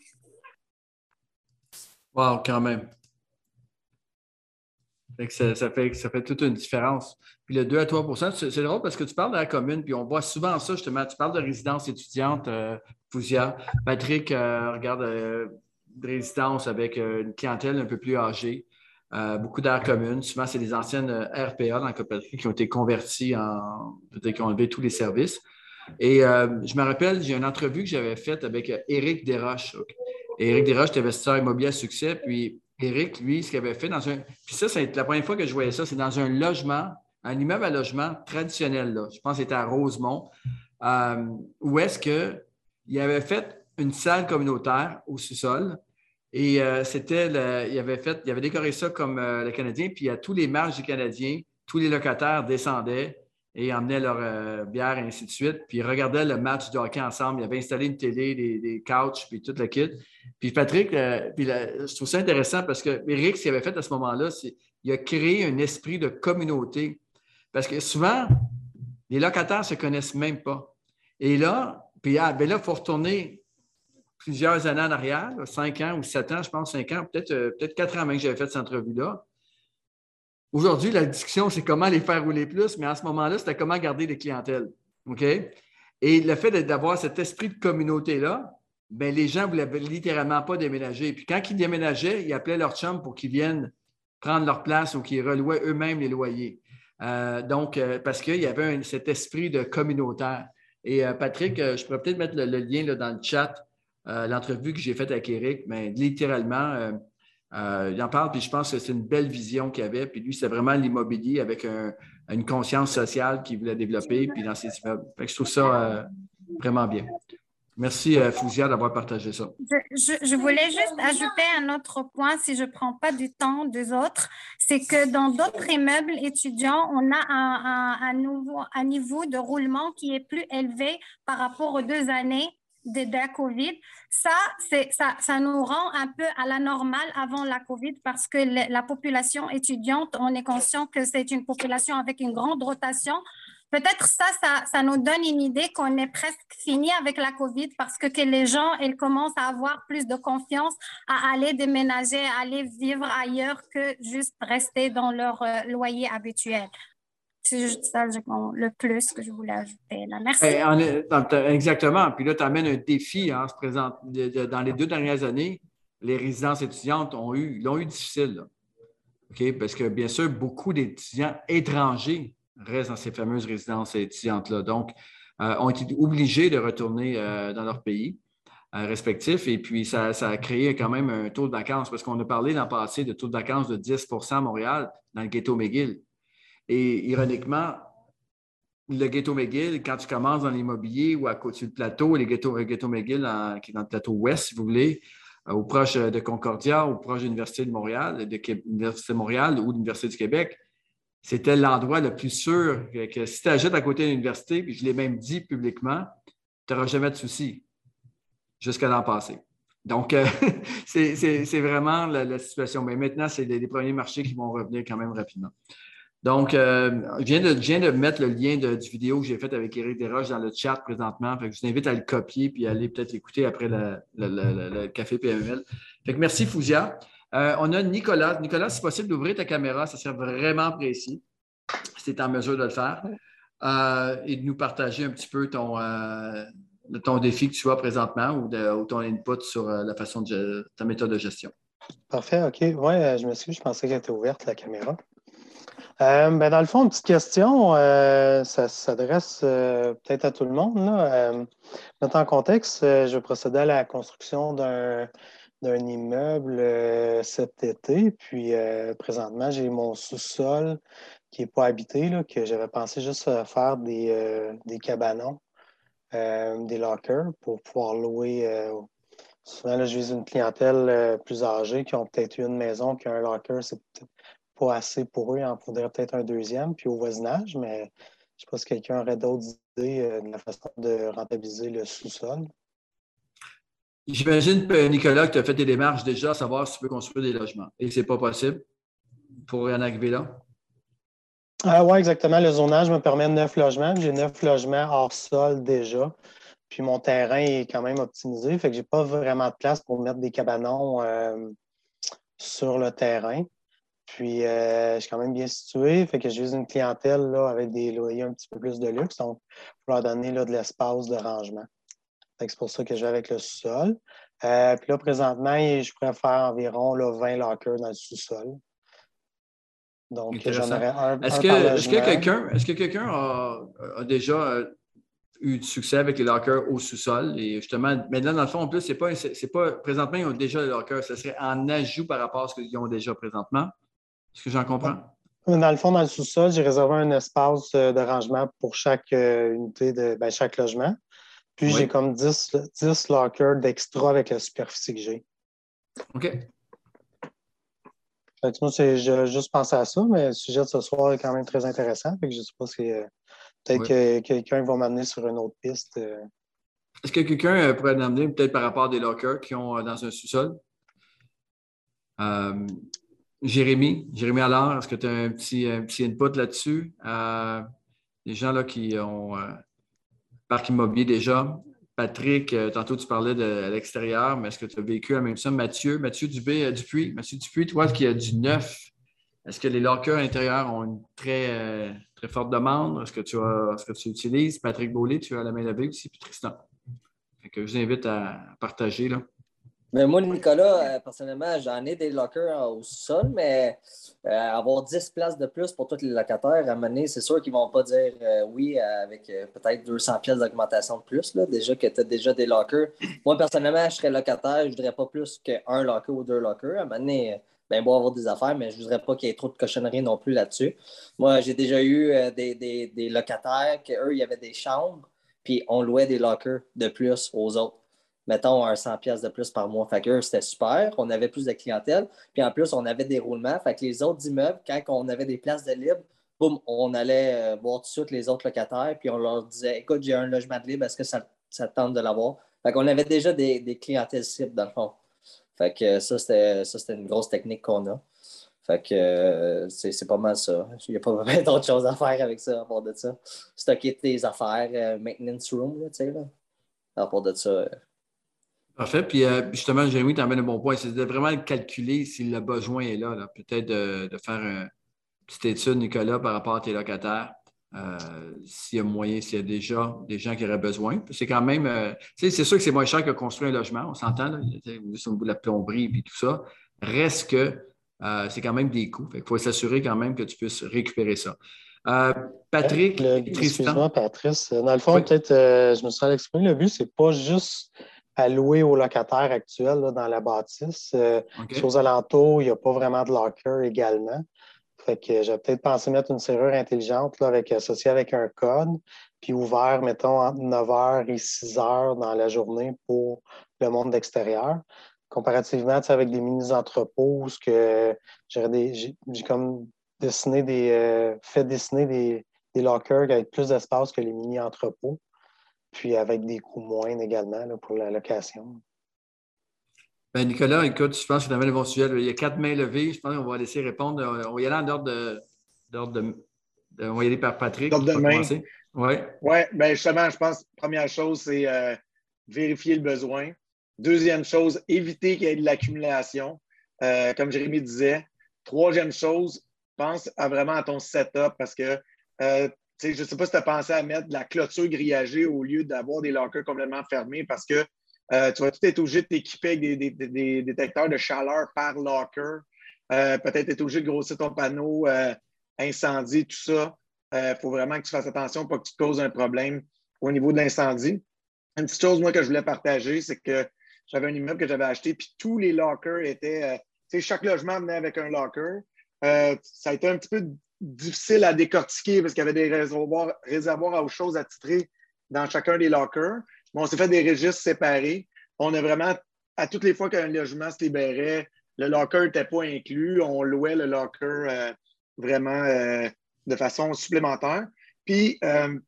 Wow, quand même. Ça, fait, ça fait toute une différence. Puis le 2 à 3% c'est drôle parce que tu parles de la commune, puis on voit souvent ça, justement. Tu parles de résidence étudiante, euh, Patrick euh, regarde euh, de résidence avec euh, une clientèle un peu plus âgée. Euh, beaucoup d'aires communes. Souvent, c'est des anciennes euh, RPA dans le qui ont été converties en. peut-être qui ont enlevé tous les services. Et euh, je me rappelle, j'ai une entrevue que j'avais faite avec Éric Desroches. Éric Desroches était investisseur immobilier à succès. Puis Éric, lui, ce qu'il avait fait dans un. Puis ça, c'est la première fois que je voyais ça, c'est dans un logement, un immeuble à logement traditionnel. Là. Je pense que c'était à Rosemont, où est-ce qu'il avait fait une salle communautaire au sous-sol et euh, c'était, il avait fait, il avait décoré ça comme euh, le Canadien, puis à tous les marges du Canadien, tous les locataires descendaient et emmenaient leur euh, bière et ainsi de suite, puis ils regardaient le match de hockey ensemble. Il avait installé une télé, des, couches, puis tout le kit. Puis Patrick, puis je trouve ça intéressant parce que Eric, ce qu'il avait fait à ce moment-là, c'est qu'il a créé un esprit de communauté. Parce que souvent, les locataires ne se connaissent même pas. Et là, puis ah, ben là, il faut retourner plusieurs années en arrière, cinq ans ou sept ans, je pense, cinq ans, peut-être euh, peut quatre ans même que j'avais fait cette entrevue-là. Aujourd'hui, la discussion, c'est comment les faire rouler plus, mais en ce moment-là, c'était comment garder les clientèles. OK? Et le fait d'avoir cet esprit de communauté-là, ben, les gens ne voulaient littéralement pas déménager. Puis quand ils déménageaient, ils appelaient leur chum pour qu'ils viennent prendre leur place ou qu'ils relouaient eux-mêmes les loyers. Euh, donc, euh, parce qu'il y avait cet esprit de communautaire. Et Patrick, je pourrais peut-être mettre le, lien là, dans le chat euh, l'entrevue que j'ai faite avec Eric, mais littéralement, euh, euh, il en parle, puis je pense que c'est une belle vision qu'il avait. Puis lui, c'est vraiment l'immobilier avec une conscience sociale qu'il voulait développer, puis dans ses immeubles. je trouve ça vraiment bien. Merci, Fouzia, d'avoir partagé ça. Je, voulais juste ajouter un autre point, si je ne prends pas du temps des autres, c'est que dans d'autres immeubles étudiants, on a un niveau de roulement qui est plus élevé par rapport aux deux années de, la COVID. Ça, ça, ça nous rend un peu à la normale avant la COVID parce que la population étudiante, on est conscient que c'est une population avec une grande rotation. Peut-être ça, ça, ça, nous donne une idée qu'on est presque fini avec la COVID parce que, que les gens, ils commencent à avoir plus de confiance à aller déménager, à aller vivre ailleurs que juste rester dans leur euh, loyer habituel. C'est juste ça le plus que je voulais ajouter. Là. Merci. Ben, exactement. Puis là, tu amènes un défi hein, se présente. Dans les deux dernières années, les résidences étudiantes ont eu, l'ont eu difficile. Parce que bien sûr, beaucoup d'étudiants étrangers restent dans ces fameuses résidences étudiantes-là. Donc, ont été obligés de retourner dans leur pays respectif. Et puis, ça, a créé quand même un taux de vacances, parce qu'on a parlé le passé de taux de vacances de 10% à Montréal, dans le ghetto McGill. Et ironiquement, le ghetto McGill, quand tu commences dans l'immobilier ou à côté du plateau, les ghettos, le ghetto McGill, qui est dans le plateau ouest, si vous voulez, ou euh, proche de Concordia ou proche de l'Université de Montréal, de l'Université de Montréal ou de l'Université du Québec, c'était l'endroit le plus sûr que, si tu achètes à côté de l'université, puis je l'ai même dit publiquement, tu n'auras jamais de soucis jusqu'à l'an passé. Donc, euh, c'est vraiment la, situation. Mais maintenant, c'est les, premiers marchés qui vont revenir quand même rapidement. Donc, euh, je, viens de, mettre le lien du vidéo que j'ai fait avec Éric Desroches dans le chat présentement. je vous invite à le copier puis aller peut-être l'écouter après le café PML. Merci, Fouzia. Euh, on a Nicolas. Nicolas, si possible d'ouvrir ta caméra, ça serait vraiment précis si tu es en mesure de le faire. et de nous partager un petit peu ton, défi que tu as présentement ou, ton input sur euh, la façon de ta méthode de gestion. Parfait, OK. Oui, euh, je me suis je pensais qu'elle était ouverte, la caméra. Euh, ben, dans le fond, une petite question, ça s'adresse peut-être à tout le monde. Là. mettre en contexte, je procédais à la construction d'un, immeuble cet été, puis présentement, j'ai mon sous-sol qui n'est pas habité, là, que j'avais pensé juste faire des, des cabanons euh, des lockers pour pouvoir louer. Euh, souvent, là, je vise une clientèle euh, plus âgée qui ont peut-être eu une maison, qui a un locker, pas assez pour eux. Il en faudrait peut-être un deuxième, puis au voisinage, mais je ne sais pas si quelqu'un aurait d'autres idées de la façon de rentabiliser le sous-sol. J'imagine, Nicolas, que tu as fait des démarches déjà à savoir si tu peux construire des logements. Et ce n'est pas possible pour en arriver là? Ah oui, exactement. Le zonage me permet neuf logements. J'ai neuf logements hors sol déjà. Puis mon terrain est quand même optimisé. Fait que j'ai pas vraiment de place pour mettre des cabanons euh, sur le terrain. Puis euh, je suis quand même bien situé. Fait que j'ai une clientèle là, avec des loyers un petit peu plus de luxe. Donc, pour leur donner là, de l'espace de rangement. C'est pour ça que je vais avec le sous-sol. Euh, puis là, présentement, je pourrais faire environ là, 20 lockers dans le sous-sol. Donc, j'en aurais un. Est-ce que, quelqu'un a, déjà euh, eu du succès avec les lockers au sous-sol? Et justement, maintenant, dans le fond, en plus, c'est pas, pas. Présentement, ils ont déjà les lockers. Ce serait en ajout par rapport à ce qu'ils ont déjà présentement. Est-ce que j'en comprends? Dans le fond, dans le sous-sol, j'ai réservé un espace euh, de rangement pour chaque euh, unité de ben, chaque logement. Puis j'ai comme 10, 10 lockers d'extra avec la superficie que j'ai. OK moi, j'ai juste pensé à ça, mais le sujet de ce soir est quand même très intéressant. je ne sais pas si euh, peut-être que quelqu'un va m'amener sur une autre piste. Euh. Est-ce que quelqu'un pourrait m'amener peut-être par rapport à des lockers qui ont dans un sous-sol? Jérémy, Jérémy Allard, est-ce que tu as un petit, petit input là-dessus? les gens là, qui ont parc immobilier déjà, Patrick, euh, tantôt tu parlais de l'extérieur, mais est-ce que tu as vécu la même chose? Mathieu, Mathieu Dubé, euh, Dupuis, Mathieu Dupuis, toi qui as du neuf, est-ce que les lockers intérieurs ont une très, euh, très forte demande? Est-ce que, tu as, ce que tu utilises? Patrick Beaulieu, tu as la main levée aussi, puis Tristan. que je vous invite à partager. Là. Mais moi, Nicolas, euh, personnellement, j'en ai des lockers au sol, mais euh, avoir 10 places de plus pour tous les locataires, à mener, c'est sûr qu'ils ne vont pas dire euh, oui avec peut-être 200 pièces d'augmentation de plus. Là, déjà que tu as déjà des lockers. Moi, personnellement, je serais locataire, je ne voudrais pas plus qu'un locker ou deux lockers. À mener, ben, bon, avoir des affaires, mais je ne voudrais pas qu'il y ait trop de cochonneries non plus là-dessus. Moi, j'ai déjà eu des, des, des locataires qu'eux, il y avait des chambres, puis on louait des lockers de plus aux autres mettons, un 100 pièces de plus par mois. Fait que c'était super. On avait plus de clientèle. Puis en plus, on avait des roulements. Fait que les autres immeubles, quand on avait des places de libre, boum, on allait euh, voir tout de suite les autres locataires. Puis on leur disait, écoute, j'ai un logement de libre. Est-ce que ça, ça te tente de l'avoir? Fait qu'on avait déjà des, des clientèles cibles, dans le fond. Fait que ça, c'était une grosse technique qu'on a. Fait que euh, c'est pas mal ça. Il n'y a pas vraiment d'autres choses à faire avec ça à part de ça. Stocker tes affaires, euh, maintenance room, tu sais, là. À part de ça, Parfait. Puis euh, justement, Jérémy, tu amènes un bon point. C'est de vraiment calculer si le besoin est là. Peut-être de, faire une petite étude, Nicolas, par rapport à tes locataires. Euh, s'il y a moyen, s'il y a déjà des gens qui auraient besoin. C'est quand même, euh, c'est sûr que c'est moins cher que construire un logement, on s'entend, juste au bout de la plomberie et tout ça. Reste que c'est quand même des coûts. Il faut s'assurer quand même que tu puisses récupérer ça. Patrick, excuse-moi, Patrice. Dans le fond, peut-être, je me suis exprimé. Le but, c'est pas juste alloué aux locataires actuels dans la bâtisse. Aux alentours, il n'y a pas vraiment de locker également. Fait que j'ai peut-être pensé mettre une serrure intelligente là, avec, associée avec un code, puis ouvert, mettons, entre 9h et 6h dans la journée pour le monde extérieur. Comparativement avec des mini-entrepôts, que j'ai comme dessiné des, euh, fait dessiner des, des lockers avec plus d'espace que les mini-entrepôts, puis avec des coûts moindres également pour la location. Ben Nicolas, écoute, je pense que tu avais le bon sujet. Il y a quatre mains levées. Je pense qu'on va laisser répondre. On va y aller en ordre de. de, on va y aller par Patrick. D'ordre de main. Oui. Oui, bien justement, je pense que la première chose, c'est euh, vérifier le besoin. Deuxième chose, éviter qu'il y ait de l'accumulation. Euh, comme Jérémy disait. Troisième chose, pense à vraiment à ton setup parce que euh, je ne sais pas si tu as pensé à mettre de la clôture grillagée au lieu d'avoir des lockers complètement fermés parce que euh, tu vas tout être obligé de t'équiper avec des, détecteurs de chaleur par locker. Euh, peut-être être obligé de grossir ton panneau euh, incendie, tout ça. Il faut vraiment que tu fasses attention pour que tu te causes un problème au niveau de l'incendie. Une petite chose, moi, que je voulais partager, c'est que j'avais un immeuble que j'avais acheté, puis tous les lockers étaient. tu sais, chaque logement venait avec un locker. ça a été un petit peu difficile à décortiquer parce qu'il y avait des réservoirs, à autre chose attitrés dans chacun des lockers on s'est fait des registres séparés. On a vraiment, à toutes les fois qu'un logement se libérait, le locker n'était pas inclus. On louait le locker euh, vraiment euh, de façon supplémentaire. Puis, euh,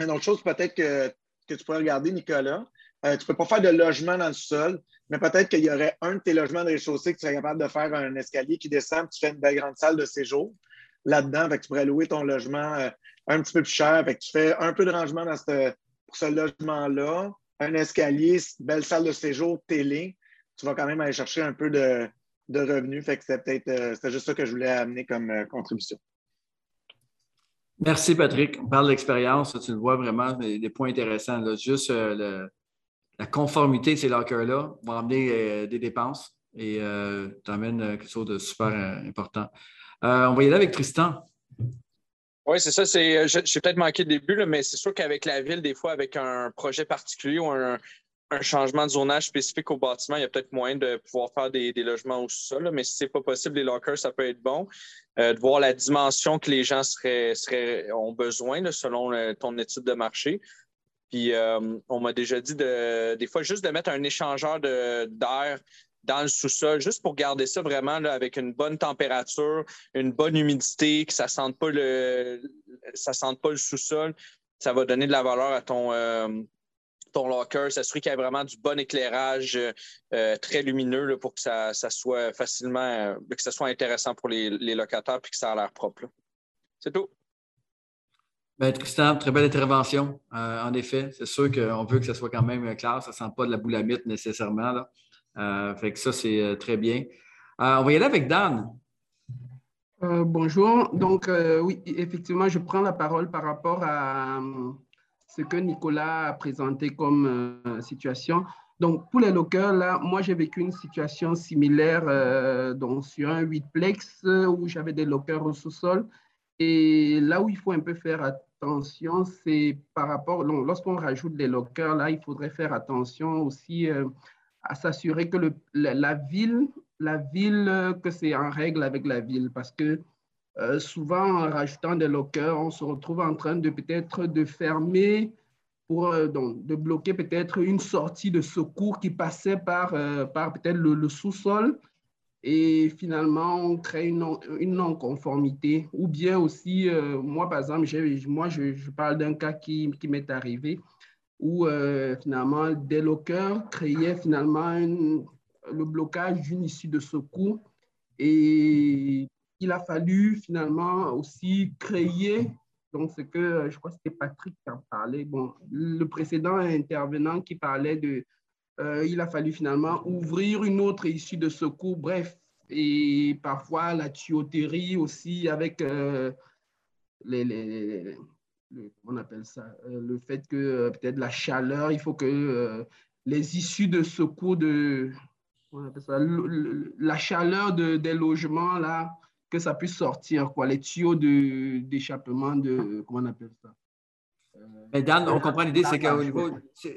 une autre chose peut-être que, tu pourrais regarder, Nicolas, tu ne peux pas faire de logement dans le sol, mais peut-être qu'il y aurait un de tes logements de rez-de-chaussée que tu serais capable de faire un escalier qui descend, tu fais une belle grande salle de séjour là-dedans. tu pourrais louer ton logement un petit peu plus cher. tu fais un peu de rangement dans pour ce logement-là, un escalier, belle salle de séjour, télé, tu vas quand même aller chercher un peu de, revenus. Fait que c'était peut-être euh, juste ça que je voulais amener comme euh, contribution. Merci, Patrick. On parle d'expérience. Tu le vois vraiment, des, points intéressants. Juste euh, la conformité de ces lockers-là va amener des dépenses et tu amènes quelque chose de super important. On va y aller avec Tristan. Oui, c'est ça. C'est, j'ai peut-être manqué le début, mais c'est sûr qu'avec la ville, des fois, avec un projet particulier ou un, changement de zonage spécifique au bâtiment, il y a peut-être moyen de pouvoir faire des, logements au sol. Mais si ce n'est pas possible, les lockers, ça peut être bon. Euh, de voir la dimension que les gens seraient, seraient ont besoin selon ton étude de marché. Puis euh, on m'a déjà dit de, des fois juste de mettre un échangeur d'air dans le sous-sol, juste pour garder ça vraiment avec une bonne température, une bonne humidité, que ça ne sente pas le, ça sente pas le sous-sol. Ça va donner de la valeur à ton, euh, ton locker, s'assurer qu'il y ait vraiment du bon éclairage euh, très lumineux pour que ça, soit facilement, euh, que ça soit intéressant pour les, locataires et que ça a l'air propre. C'est tout. Ben, Tristan, très belle intervention. en effet, c'est sûr qu'on veut que ça soit quand même clair. Ça ne sent pas de la boulamite nécessairement. Euh, fait que ça, c'est euh, très bien. Euh, on va y aller avec Dan. bonjour. Donc, oui, effectivement, je prends la parole par rapport à ce que Nicolas a présenté comme situation. Donc, pour les lockers, là, moi, j'ai vécu une situation similaire donc, sur un 8plex où j'avais des lockers au sous-sol. Et là où il faut un peu faire attention, c'est par rapport, lorsqu'on rajoute des lockers, là, il faudrait faire attention aussi à s'assurer que la, ville, la ville, euh, que c'est en règle avec la ville, parce que euh, souvent, en rajoutant des lockers, on se retrouve en train de peut-être de fermer pour euh, donc, de bloquer peut-être une sortie de secours qui passait par, par peut-être le, sous-sol. Et finalement on crée une, non-conformité. Ou bien aussi, moi par exemple, moi je, parle d'un cas qui m'est arrivé où euh, finalement des lockers créaient finalement le blocage d'une issue de secours. Et il a fallu finalement aussi créer, donc ce que je crois que c'était Patrick qui en parlait, bon, le précédent intervenant qui parlait de, euh, il a fallu finalement ouvrir une autre issue de secours, bref, et parfois la tuyauterie aussi avec euh, les on appelle ça, euh, le fait que euh, peut-être la chaleur, il faut que euh, les issues de secours de, la chaleur de, des logements, là, que ça puisse sortir, quoi, les tuyaux d'échappement de, comment on appelle ça? Mais Dan, on comprend l'idée, c'est qu'au niveau,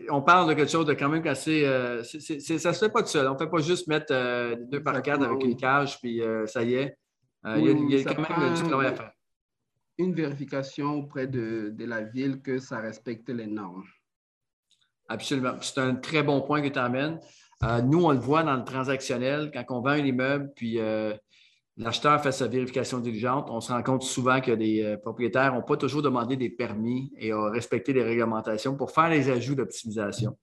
on parle de quelque chose de quand même assez. Euh, ça ne se fait pas tout seul. On ne fait pas juste mettre euh, deux par quatre avec une cage, puis euh, ça y est. il y a, quand même du travail à faire. Une vérification auprès de, la ville que ça respecte les normes. Absolument. C'est un très bon point que tu amènes. nous, on le voit dans le transactionnel, quand on vend un immeuble, puis l'acheteur fait sa vérification diligente, on se rend compte souvent que les euh, propriétaires n'ont pas toujours demandé des permis et ont respecté les réglementations pour faire les ajouts d'optimisation.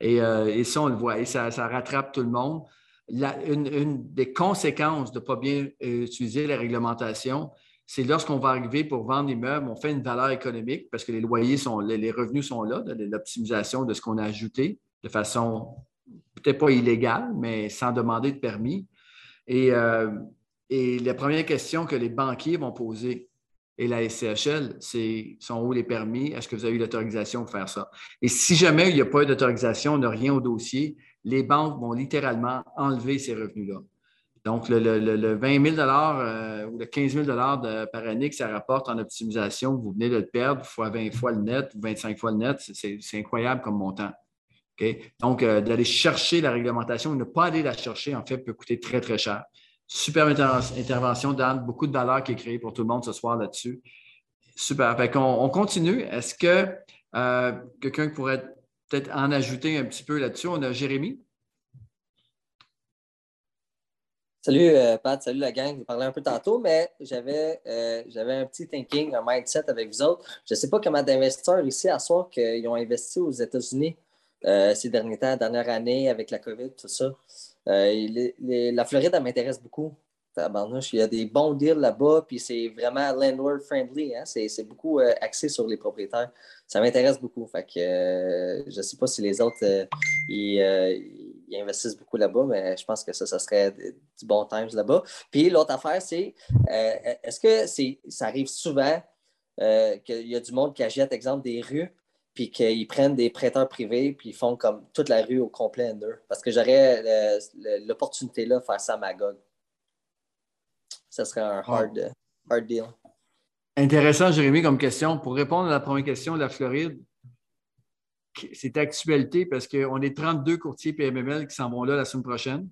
Et, euh, ça, on le voit, et ça, rattrape tout le monde. une, des conséquences de ne pas bien euh, utiliser la réglementation, c'est lorsqu'on va arriver pour vendre l'immeuble, on fait une valeur économique parce que les loyers sont, les, revenus sont là, l'optimisation de ce qu'on a ajouté de façon peut-être pas illégale, mais sans demander de permis. Et et la première question que les banquiers vont poser et la SCHL, c'est sont où les permis? Est-ce que vous avez eu l'autorisation pour faire ça? Et si jamais il n'y a pas d'autorisation, on n'a rien au dossier, les banques vont littéralement enlever ces revenus-là. Donc, le, 20 000 euh, ou le 15 000 par année que ça rapporte en optimisation, vous venez de le perdre fois 20 fois le net ou 25 fois le net, c'est incroyable comme montant. Donc, euh, d'aller chercher la réglementation ou ne pas aller la chercher, en fait, peut coûter très, très cher. Super intervention, Dan. Beaucoup de valeur qui est créée pour tout le monde ce soir là-dessus. Super. On, continue. Est-ce que euh, quelqu'un pourrait peut-être en ajouter un petit peu là-dessus? On a Jérémy. Salut euh, Pat, salut la gang. J'ai parlé un peu tantôt, mais j'avais euh, j'avais un petit thinking, un mindset avec vous autres. Je ne sais pas comment d'investisseurs ici à soir qu'ils ont investi aux États-Unis ces derniers temps, dernière année avec la COVID, tout ça. Euh, la Floride, elle m'intéresse beaucoup. Il y a des bons deals là-bas, puis c'est vraiment landlord friendly. Hein? C'est beaucoup euh, axé sur les propriétaires. Ça m'intéresse beaucoup. Fait que, euh, je ne sais pas si les autres ils, investissent beaucoup là-bas, mais je pense que ça, ça serait du bon times là-bas. Puis l'autre affaire, c'est est-ce que ça arrive souvent qu'il y a du monde qui achète, exemple, des rues, puis qu'ils prennent des prêteurs privés, puis ils font comme toute la rue au complet Ender. Parce que j'aurais l'opportunité là de faire ça à Magog. Ça serait un hard, hard deal. Intéressant, Jérémy, comme question. Pour répondre à la première question de la Floride, c'est actualité parce qu'on est 32 courtiers PMML qui s'en vont là la semaine prochaine.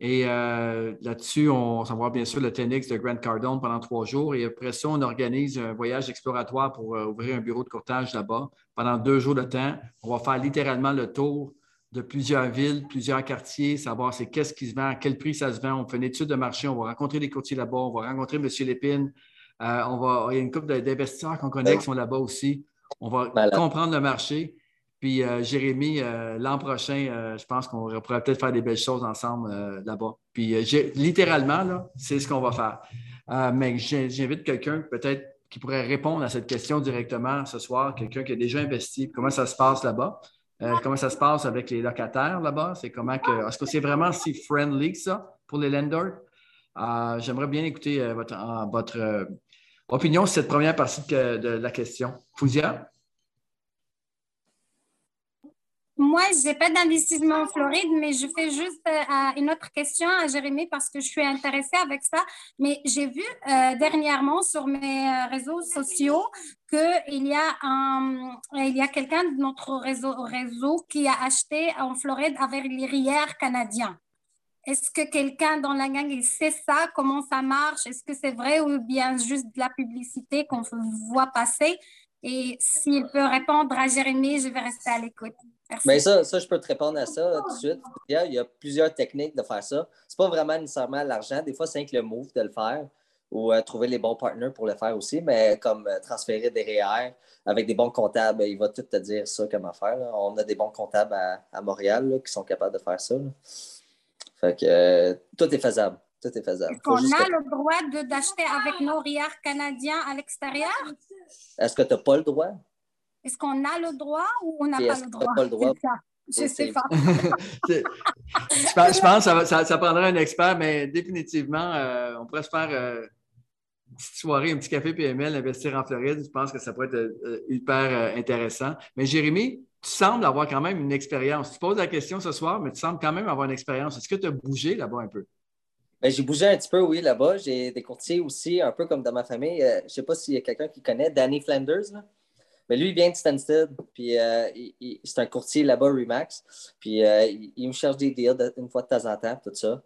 Et euh, là-dessus, on s'en va bien sûr le Tenix de Grant Cardone pendant trois jours. Et après ça, on organise un voyage exploratoire pour euh, ouvrir un bureau de courtage là-bas pendant deux jours de temps. On va faire littéralement le tour de plusieurs villes, plusieurs quartiers, savoir c'est qu'est-ce qui se vend, à quel prix ça se vend. On fait une étude de marché, on va rencontrer des courtiers là-bas, on va rencontrer M. Lépine. Euh, on va, il y a une couple d'investisseurs qu'on connaît qui sont là-bas aussi. On va comprendre le marché. Puis euh, Jérémy, euh, l'an prochain, euh, je pense qu'on pourrait peut-être faire des belles choses ensemble là-bas. Puis littéralement, c'est ce qu'on va faire. mais j'invite quelqu'un peut-être qui pourrait répondre à cette question directement ce soir, quelqu'un qui a déjà investi, comment ça se passe là-bas, comment ça se passe avec les locataires là-bas, c'est comment que. Est-ce que c'est vraiment si friendly que ça pour les lenders? J'aimerais bien écouter votre, votre opinion sur cette première partie de, de la question. Fouzia? Moi, je n'ai pas d'investissement en Floride, mais je fais juste euh, une autre question à Jérémy parce que je suis intéressée avec ça. Mais j'ai vu euh, dernièrement sur mes euh, réseaux sociaux qu'il y a, un, il a quelqu'un de notre réseau, réseau qui a acheté en Floride avec les rivières canadiens. Est-ce que quelqu'un dans la gang sait ça, comment ça marche? Est-ce que c'est vrai ou bien juste de la publicité qu'on voit passer? Et s'il peut répondre à Jérémy, je vais rester à l'écoute. Mais ça, ça, je peux te répondre à ça tout de suite. Il y a plusieurs techniques de faire ça. Ce n'est pas vraiment nécessairement l'argent. Des fois, c'est que le move de le faire ou euh, trouver les bons partenaires pour le faire aussi, mais comme euh, transférer des REER avec des bons comptables, il va tout te dire ça comme faire. On a des bons comptables à, Montréal qui sont capables de faire ça. Fait que euh, tout est faisable. Tout est faisable. Est-ce qu'on a le droit d'acheter avec nos REER canadiens à l'extérieur? Est-ce que tu n'as pas le droit? Est-ce qu'on a le droit ou on n'a pas, le droit? pas le droit? Je sais pas. je pense que ça, ça, prendrait un expert, mais définitivement, euh, on pourrait se faire euh, une petite soirée, un petit café PML, investir en Floride. Je pense que ça pourrait être euh, hyper intéressant. Mais Jérémy, tu sembles avoir quand même une expérience. Tu poses la question ce soir, mais tu sembles quand même avoir une expérience. Est-ce que tu as bougé là-bas un peu? Ben, j'ai bougé un petit peu, oui, là-bas. J'ai des courtiers aussi, un peu comme dans ma famille. Euh, je ne sais pas s'il y a quelqu'un qui connaît Danny Flanders. Mais lui, il vient de Stansted. Puis euh, c'est un courtier là-bas, Remax. Puis euh, il, me cherche des deals une fois de temps en temps, tout ça.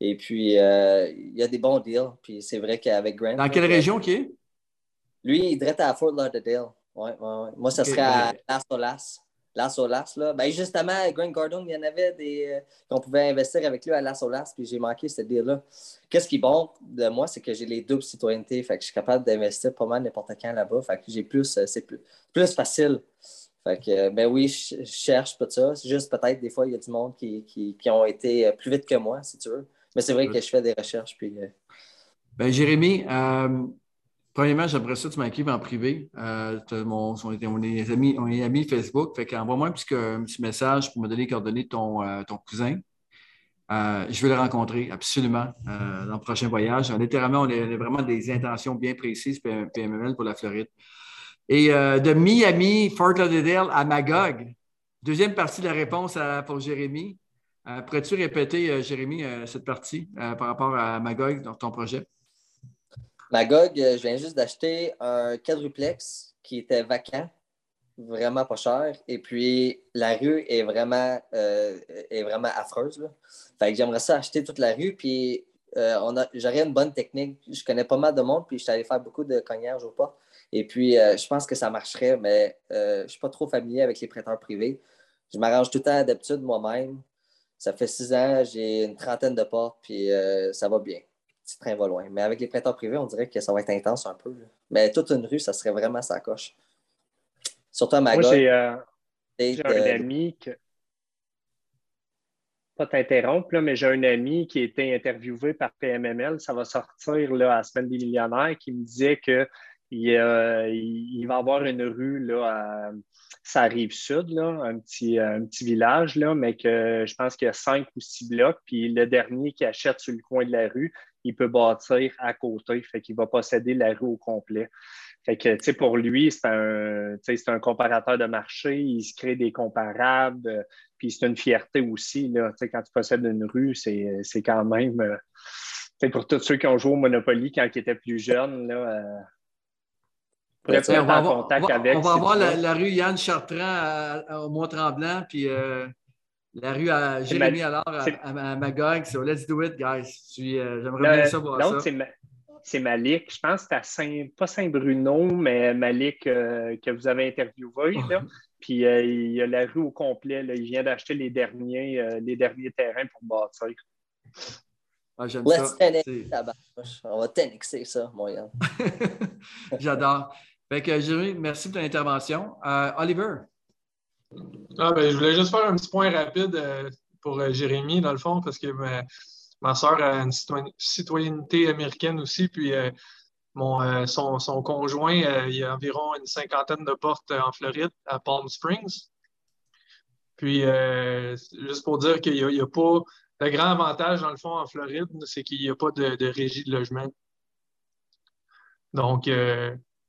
Et puis il y a des bons deals. Puis c'est vrai qu'avec Grant. Dans quelle région qui est? Lui, il dirait à Fort Lauderdale. Ouais, ouais, Moi, ça serait à Las Olas. Las Olas, là. Ben, justement, Grant Gardon, il y en avait des euh, qu'on pouvait investir avec lui à Las Olas, puis j'ai manqué ce deal-là. Qu'est-ce qui est bon de moi, c'est que j'ai les doubles citoyennetés, fait que je suis capable d'investir pas mal n'importe quand là-bas, fait que j'ai plus, euh, c'est plus, plus facile. Fait que, euh, ben oui, je, cherche pas ça. C'est juste peut-être des fois, il y a du monde qui, qui, qui, ont été plus vite que moi, si tu veux. Mais c'est vrai que je fais des recherches. Puis, ben, Jérémy, Premièrement, j'aimerais ça tu m'écrives en privé. Euh, mon, on, est, amis, Facebook. Fait qu'envoie-moi un petit, message pour me donner les coordonnées de ton, euh, cousin. Euh, je veux le rencontrer absolument dans le prochain voyage. Littéralement, on a, vraiment des intentions bien précises, PMML pour la Floride. Et de Miami, Fort Lauderdale à Magog. Deuxième partie de la réponse pour Jérémy. Pourrais-tu répéter, Jérémy, cette partie par rapport à Magog dans ton projet? Magog, euh, je viens juste d'acheter un quadruplex qui était vacant, vraiment pas cher. Et puis, la rue est vraiment, euh, est vraiment affreuse. Fait que j'aimerais ça acheter toute la rue. Puis, euh, j'aurais une bonne technique. Je connais pas mal de monde, puis je suis allé faire beaucoup de cognage au pas. Et puis, je pense que ça marcherait, mais je suis pas trop familier avec les prêteurs privés. Je m'arrange tout le temps d'habitude moi-même. Ça fait six ans, j'ai une trentaine de portes, puis ça va bien petit train va loin. Mais avec les prêteurs privés, on dirait que ça va être intense un peu. Mais toute une rue, ça serait vraiment sa coche. Surtout à Magog. Moi, j'ai euh, un ami que. Pas t'interrompre, mais j'ai un ami qui a été interviewé par PMML. Ça va sortir là, à la semaine des millionnaires qui me disait qu'il euh, il va avoir une rue là, à sa rive sud, là, un, petit, un petit village, là, mais que je pense qu'il y a cinq ou six blocs. Puis le dernier qui achète sur le coin de la rue, il peut bâtir à côté, fait qu'il va posséder la rue au complet. Fait que, tu sais, pour lui, c'est un, un comparateur de marché, il se crée des comparables, euh, puis c'est une fierté aussi, là, tu sais, quand tu possèdes une rue, c'est quand même, euh, pour tous ceux qui ont joué au Monopoly quand ils étaient plus jeunes, là, euh, on, va avoir, on va avoir la, rue Yann Chartrand au Mont-Tremblant, puis la rue à Jérémy alors à, Magog. So let's do it, guys. Euh, j'aimerais bien ça voir ça. C'est Malik. Je pense que c'est à Saint, pas Saint-Bruno, mais Malik euh, que vous avez interviewé. Là. Puis euh, il y a la rue au complet. Là. Il vient d'acheter les derniers, les derniers terrains pour bâtir. Ah, j'aime Let's ça. On va t'annexer ça, moyen. J'adore. Fait que, Jérémy, merci pour ton intervention. Oliver. Ah, ben, je voulais juste faire un petit point rapide euh, pour euh, Jérémy, dans le fond, parce que ma, soeur a une citoyenneté américaine aussi, puis euh, mon, son, conjoint, il y a environ une cinquantaine de portes en Floride, à Palm Springs. Puis, juste pour dire qu'il n'y a, pas. Le grand avantage, dans le fond, en Floride, c'est qu'il n'y a pas de, régie de logement. Donc,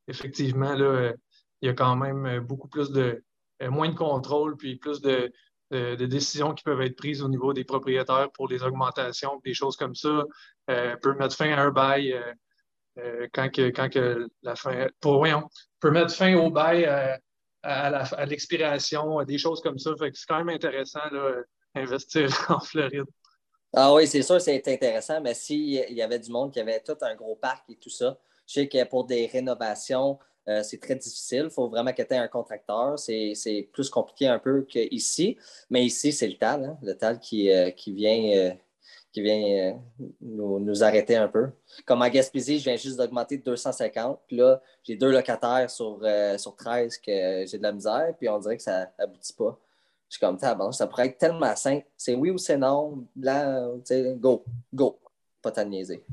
effectivement, là, il y a quand même beaucoup plus de, moins de contrôle, puis plus de, décisions qui peuvent être prises au niveau des propriétaires pour les augmentations, des choses comme ça, euh, peut mettre fin à un bail euh, quand, que, quand que la fin. Pour, voyons, peut mettre fin au bail à, l'expiration, des choses comme ça. c'est quand même intéressant d'investir en Floride. Ah oui, c'est sûr, c'est intéressant, mais s'il y avait du monde qui avait tout un gros parc et tout ça, je sais que pour des rénovations, euh, c'est très difficile. Il faut vraiment que tu aies un contracteur. C'est plus compliqué un peu qu'ici. Mais ici, c'est le TAL, hein, le TAL qui, euh, qui vient, euh, qui vient nous, arrêter un peu. Comme à Gaspésie, je viens juste d'augmenter de 250. Puis là, j'ai deux locataires sur, sur 13 que j'ai de la misère. Puis on dirait que ça n'aboutit pas. Je suis comme, ça pourrait être tellement simple. C'est oui ou c'est non, blanc, go, go. Pas t'en niaiser.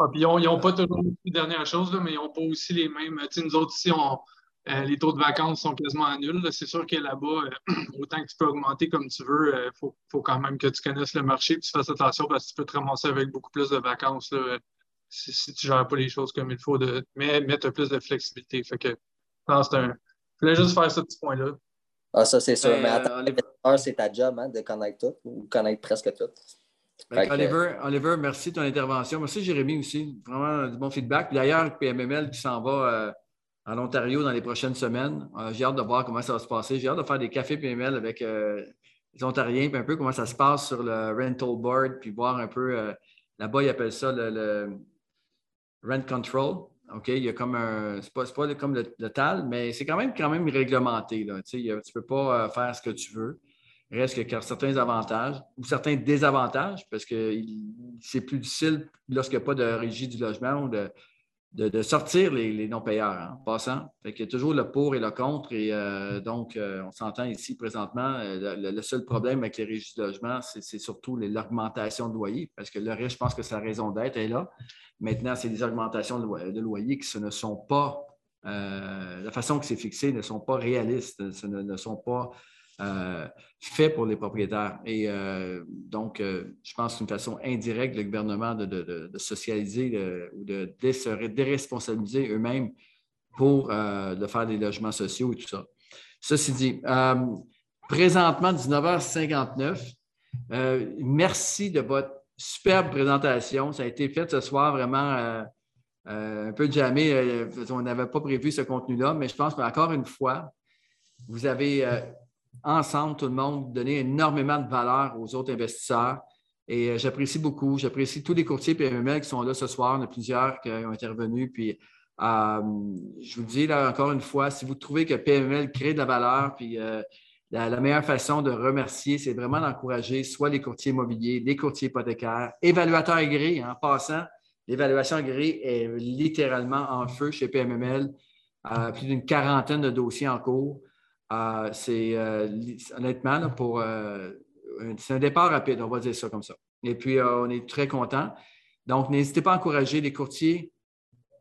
Ah, puis ils n'ont pas toujours les dernières choses, mais ils n'ont pas aussi les mêmes. nous autres ici, euh, les taux de vacances sont quasiment nuls. C'est sûr que là-bas, euh, autant que tu peux augmenter comme tu veux, il euh, faut, quand même que tu connaisses le marché et tu fasses attention parce que tu peux te ramasser avec beaucoup plus de vacances si, tu ne gères pas les choses comme il faut. De, mais, tu as plus de flexibilité. Fait que, non, c'est un. Je voulais juste faire ce petit point-là. Ah, ça, c'est sûr. mais attends, c'est ta job hein, de connaître tout ou connaître presque tout. Oliver, merci de ton intervention. Merci Jérémy aussi. Vraiment du bon feedback. D'ailleurs, PMML qui s'en va euh, en Ontario dans les prochaines semaines. Euh, j'ai hâte de voir comment ça va se passer. J'ai hâte de faire des cafés PML avec euh, les Ontariens, puis un peu comment ça se passe sur le rental board, puis voir un peu. Là-bas, ils appellent ça le, rent control. OK, il y a comme un. C'est pas, pas comme le, TAL, mais c'est quand même, quand même réglementé. Là. Tu ne peux pas faire ce que tu veux. Reste y a certains avantages ou certains désavantages parce que c'est plus difficile lorsqu'il n'y a pas de régie du logement de, de, sortir les, non-payeurs hein, en passant. il y a toujours le pour et le contre. Et euh, donc, euh, on s'entend ici présentement, euh, le, seul problème avec les régies du logement, c'est surtout l'augmentation de loyer parce que le reste, je pense que sa raison d'être est là. Maintenant, c'est des augmentations de, loyer qui ne sont pas, la façon que c'est fixé ne sont pas réalistes, ce ne sont pas euh, fait pour les propriétaires. Et euh, donc, euh, je pense que c'est une façon indirecte le gouvernement de, socialiser ou de se déresponsabiliser eux-mêmes pour de faire des logements sociaux et tout ça. Ceci dit, présentement, 19h59, merci de votre superbe présentation. Ça a été fait ce soir vraiment un peu jamais. on n'avait pas prévu ce contenu-là, mais je pense qu'encore une fois, vous avez ensemble, tout le monde, donner énormément de valeur aux autres investisseurs. Et euh, j'apprécie beaucoup. J'apprécie tous les courtiers PMML qui sont là ce soir. Il y en a plusieurs qui ont intervenu. Puis, euh, je vous dis là encore une fois, si vous trouvez que PMML crée de la valeur, puis euh, la, meilleure façon de remercier, c'est vraiment d'encourager soit les courtiers immobiliers, les courtiers hypothécaires, évaluateurs agréés. En passant, l'évaluation agréée est littéralement en feu chez PMML. plus d'une quarantaine de dossiers en cours. Ah, c'est euh, honnêtement, pour euh, c'est un départ rapide, on va dire ça comme ça. Et puis, euh, on est très content. Donc, n'hésitez pas à encourager les courtiers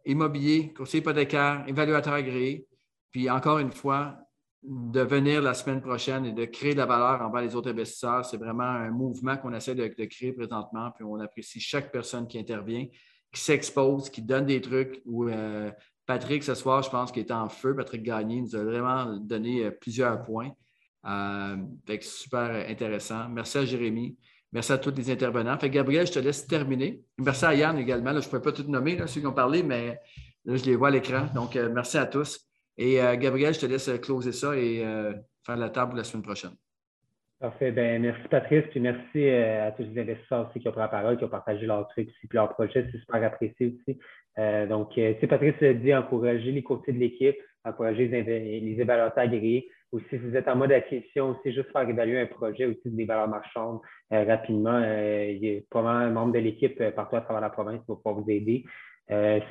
immobiliers, courtiers hypothécaires, évaluateurs agréés. Puis, encore une fois, de venir la semaine prochaine et de créer de la valeur envers les autres investisseurs. C'est vraiment un mouvement qu'on essaie de, créer présentement. Puis, on apprécie chaque personne qui intervient, qui s'expose, qui donne des trucs ou Patrick, ce soir, je pense qu'il est en feu. Patrick Gagné nous a vraiment donné euh, plusieurs points. Euh, super intéressant. Merci à Jérémy. Merci à tous les intervenants. Fait Gabriel, je te laisse terminer. Merci à Yann également. je ne pourrais pas tout nommer, ceux qui ont parlé, mais là, je les vois à l'écran. Donc, euh, merci à tous. Et Gabriel, je te laisse closer ça et faire la table la semaine prochaine. Parfait. Ben, merci Patrice, puis merci à tous les investisseurs aussi qui ont pris la parole, qui ont partagé leurs trucs, puis leur projet. C'est super apprécié aussi. Euh, donc, euh, si Patrice a dit, encourager les courtiers de l'équipe, encourager les, évaluateurs agréés. Ou si vous êtes en mode acquisition aussi, juste faire évaluer un projet aussi des valeurs marchandes euh, rapidement. il y a probablement un membre de l'équipe partout à travers la province qui va pouvoir vous aider.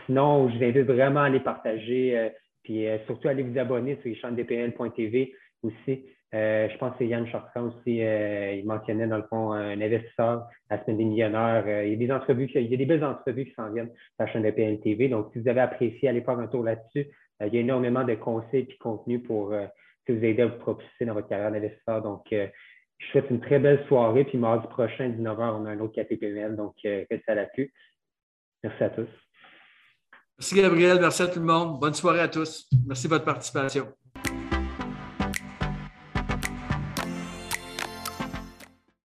sinon, je vous invite vraiment à les partager, puis surtout à aller vous abonner sur les aussi. Euh, je pense que c'est Yann Chartrand aussi, euh, il mentionnait dans le fond un investisseur la semaine des millionnaires. Euh, il y a des entrevues, il y a des belles entrevues qui s'en viennent sur la chaîne de PLTV. Donc, si vous avez apprécié, allez faire un tour là-dessus. il y a énormément de conseils et de contenu pour vous aider à vous propulser dans votre carrière d'investisseur. Donc, je souhaite une très belle soirée. Puis mardi prochain, 19h, on a un autre PML. Donc, restez à l'appui. Merci à tous. Merci Gabriel, merci à tout le monde. Bonne soirée à tous. Merci de votre participation.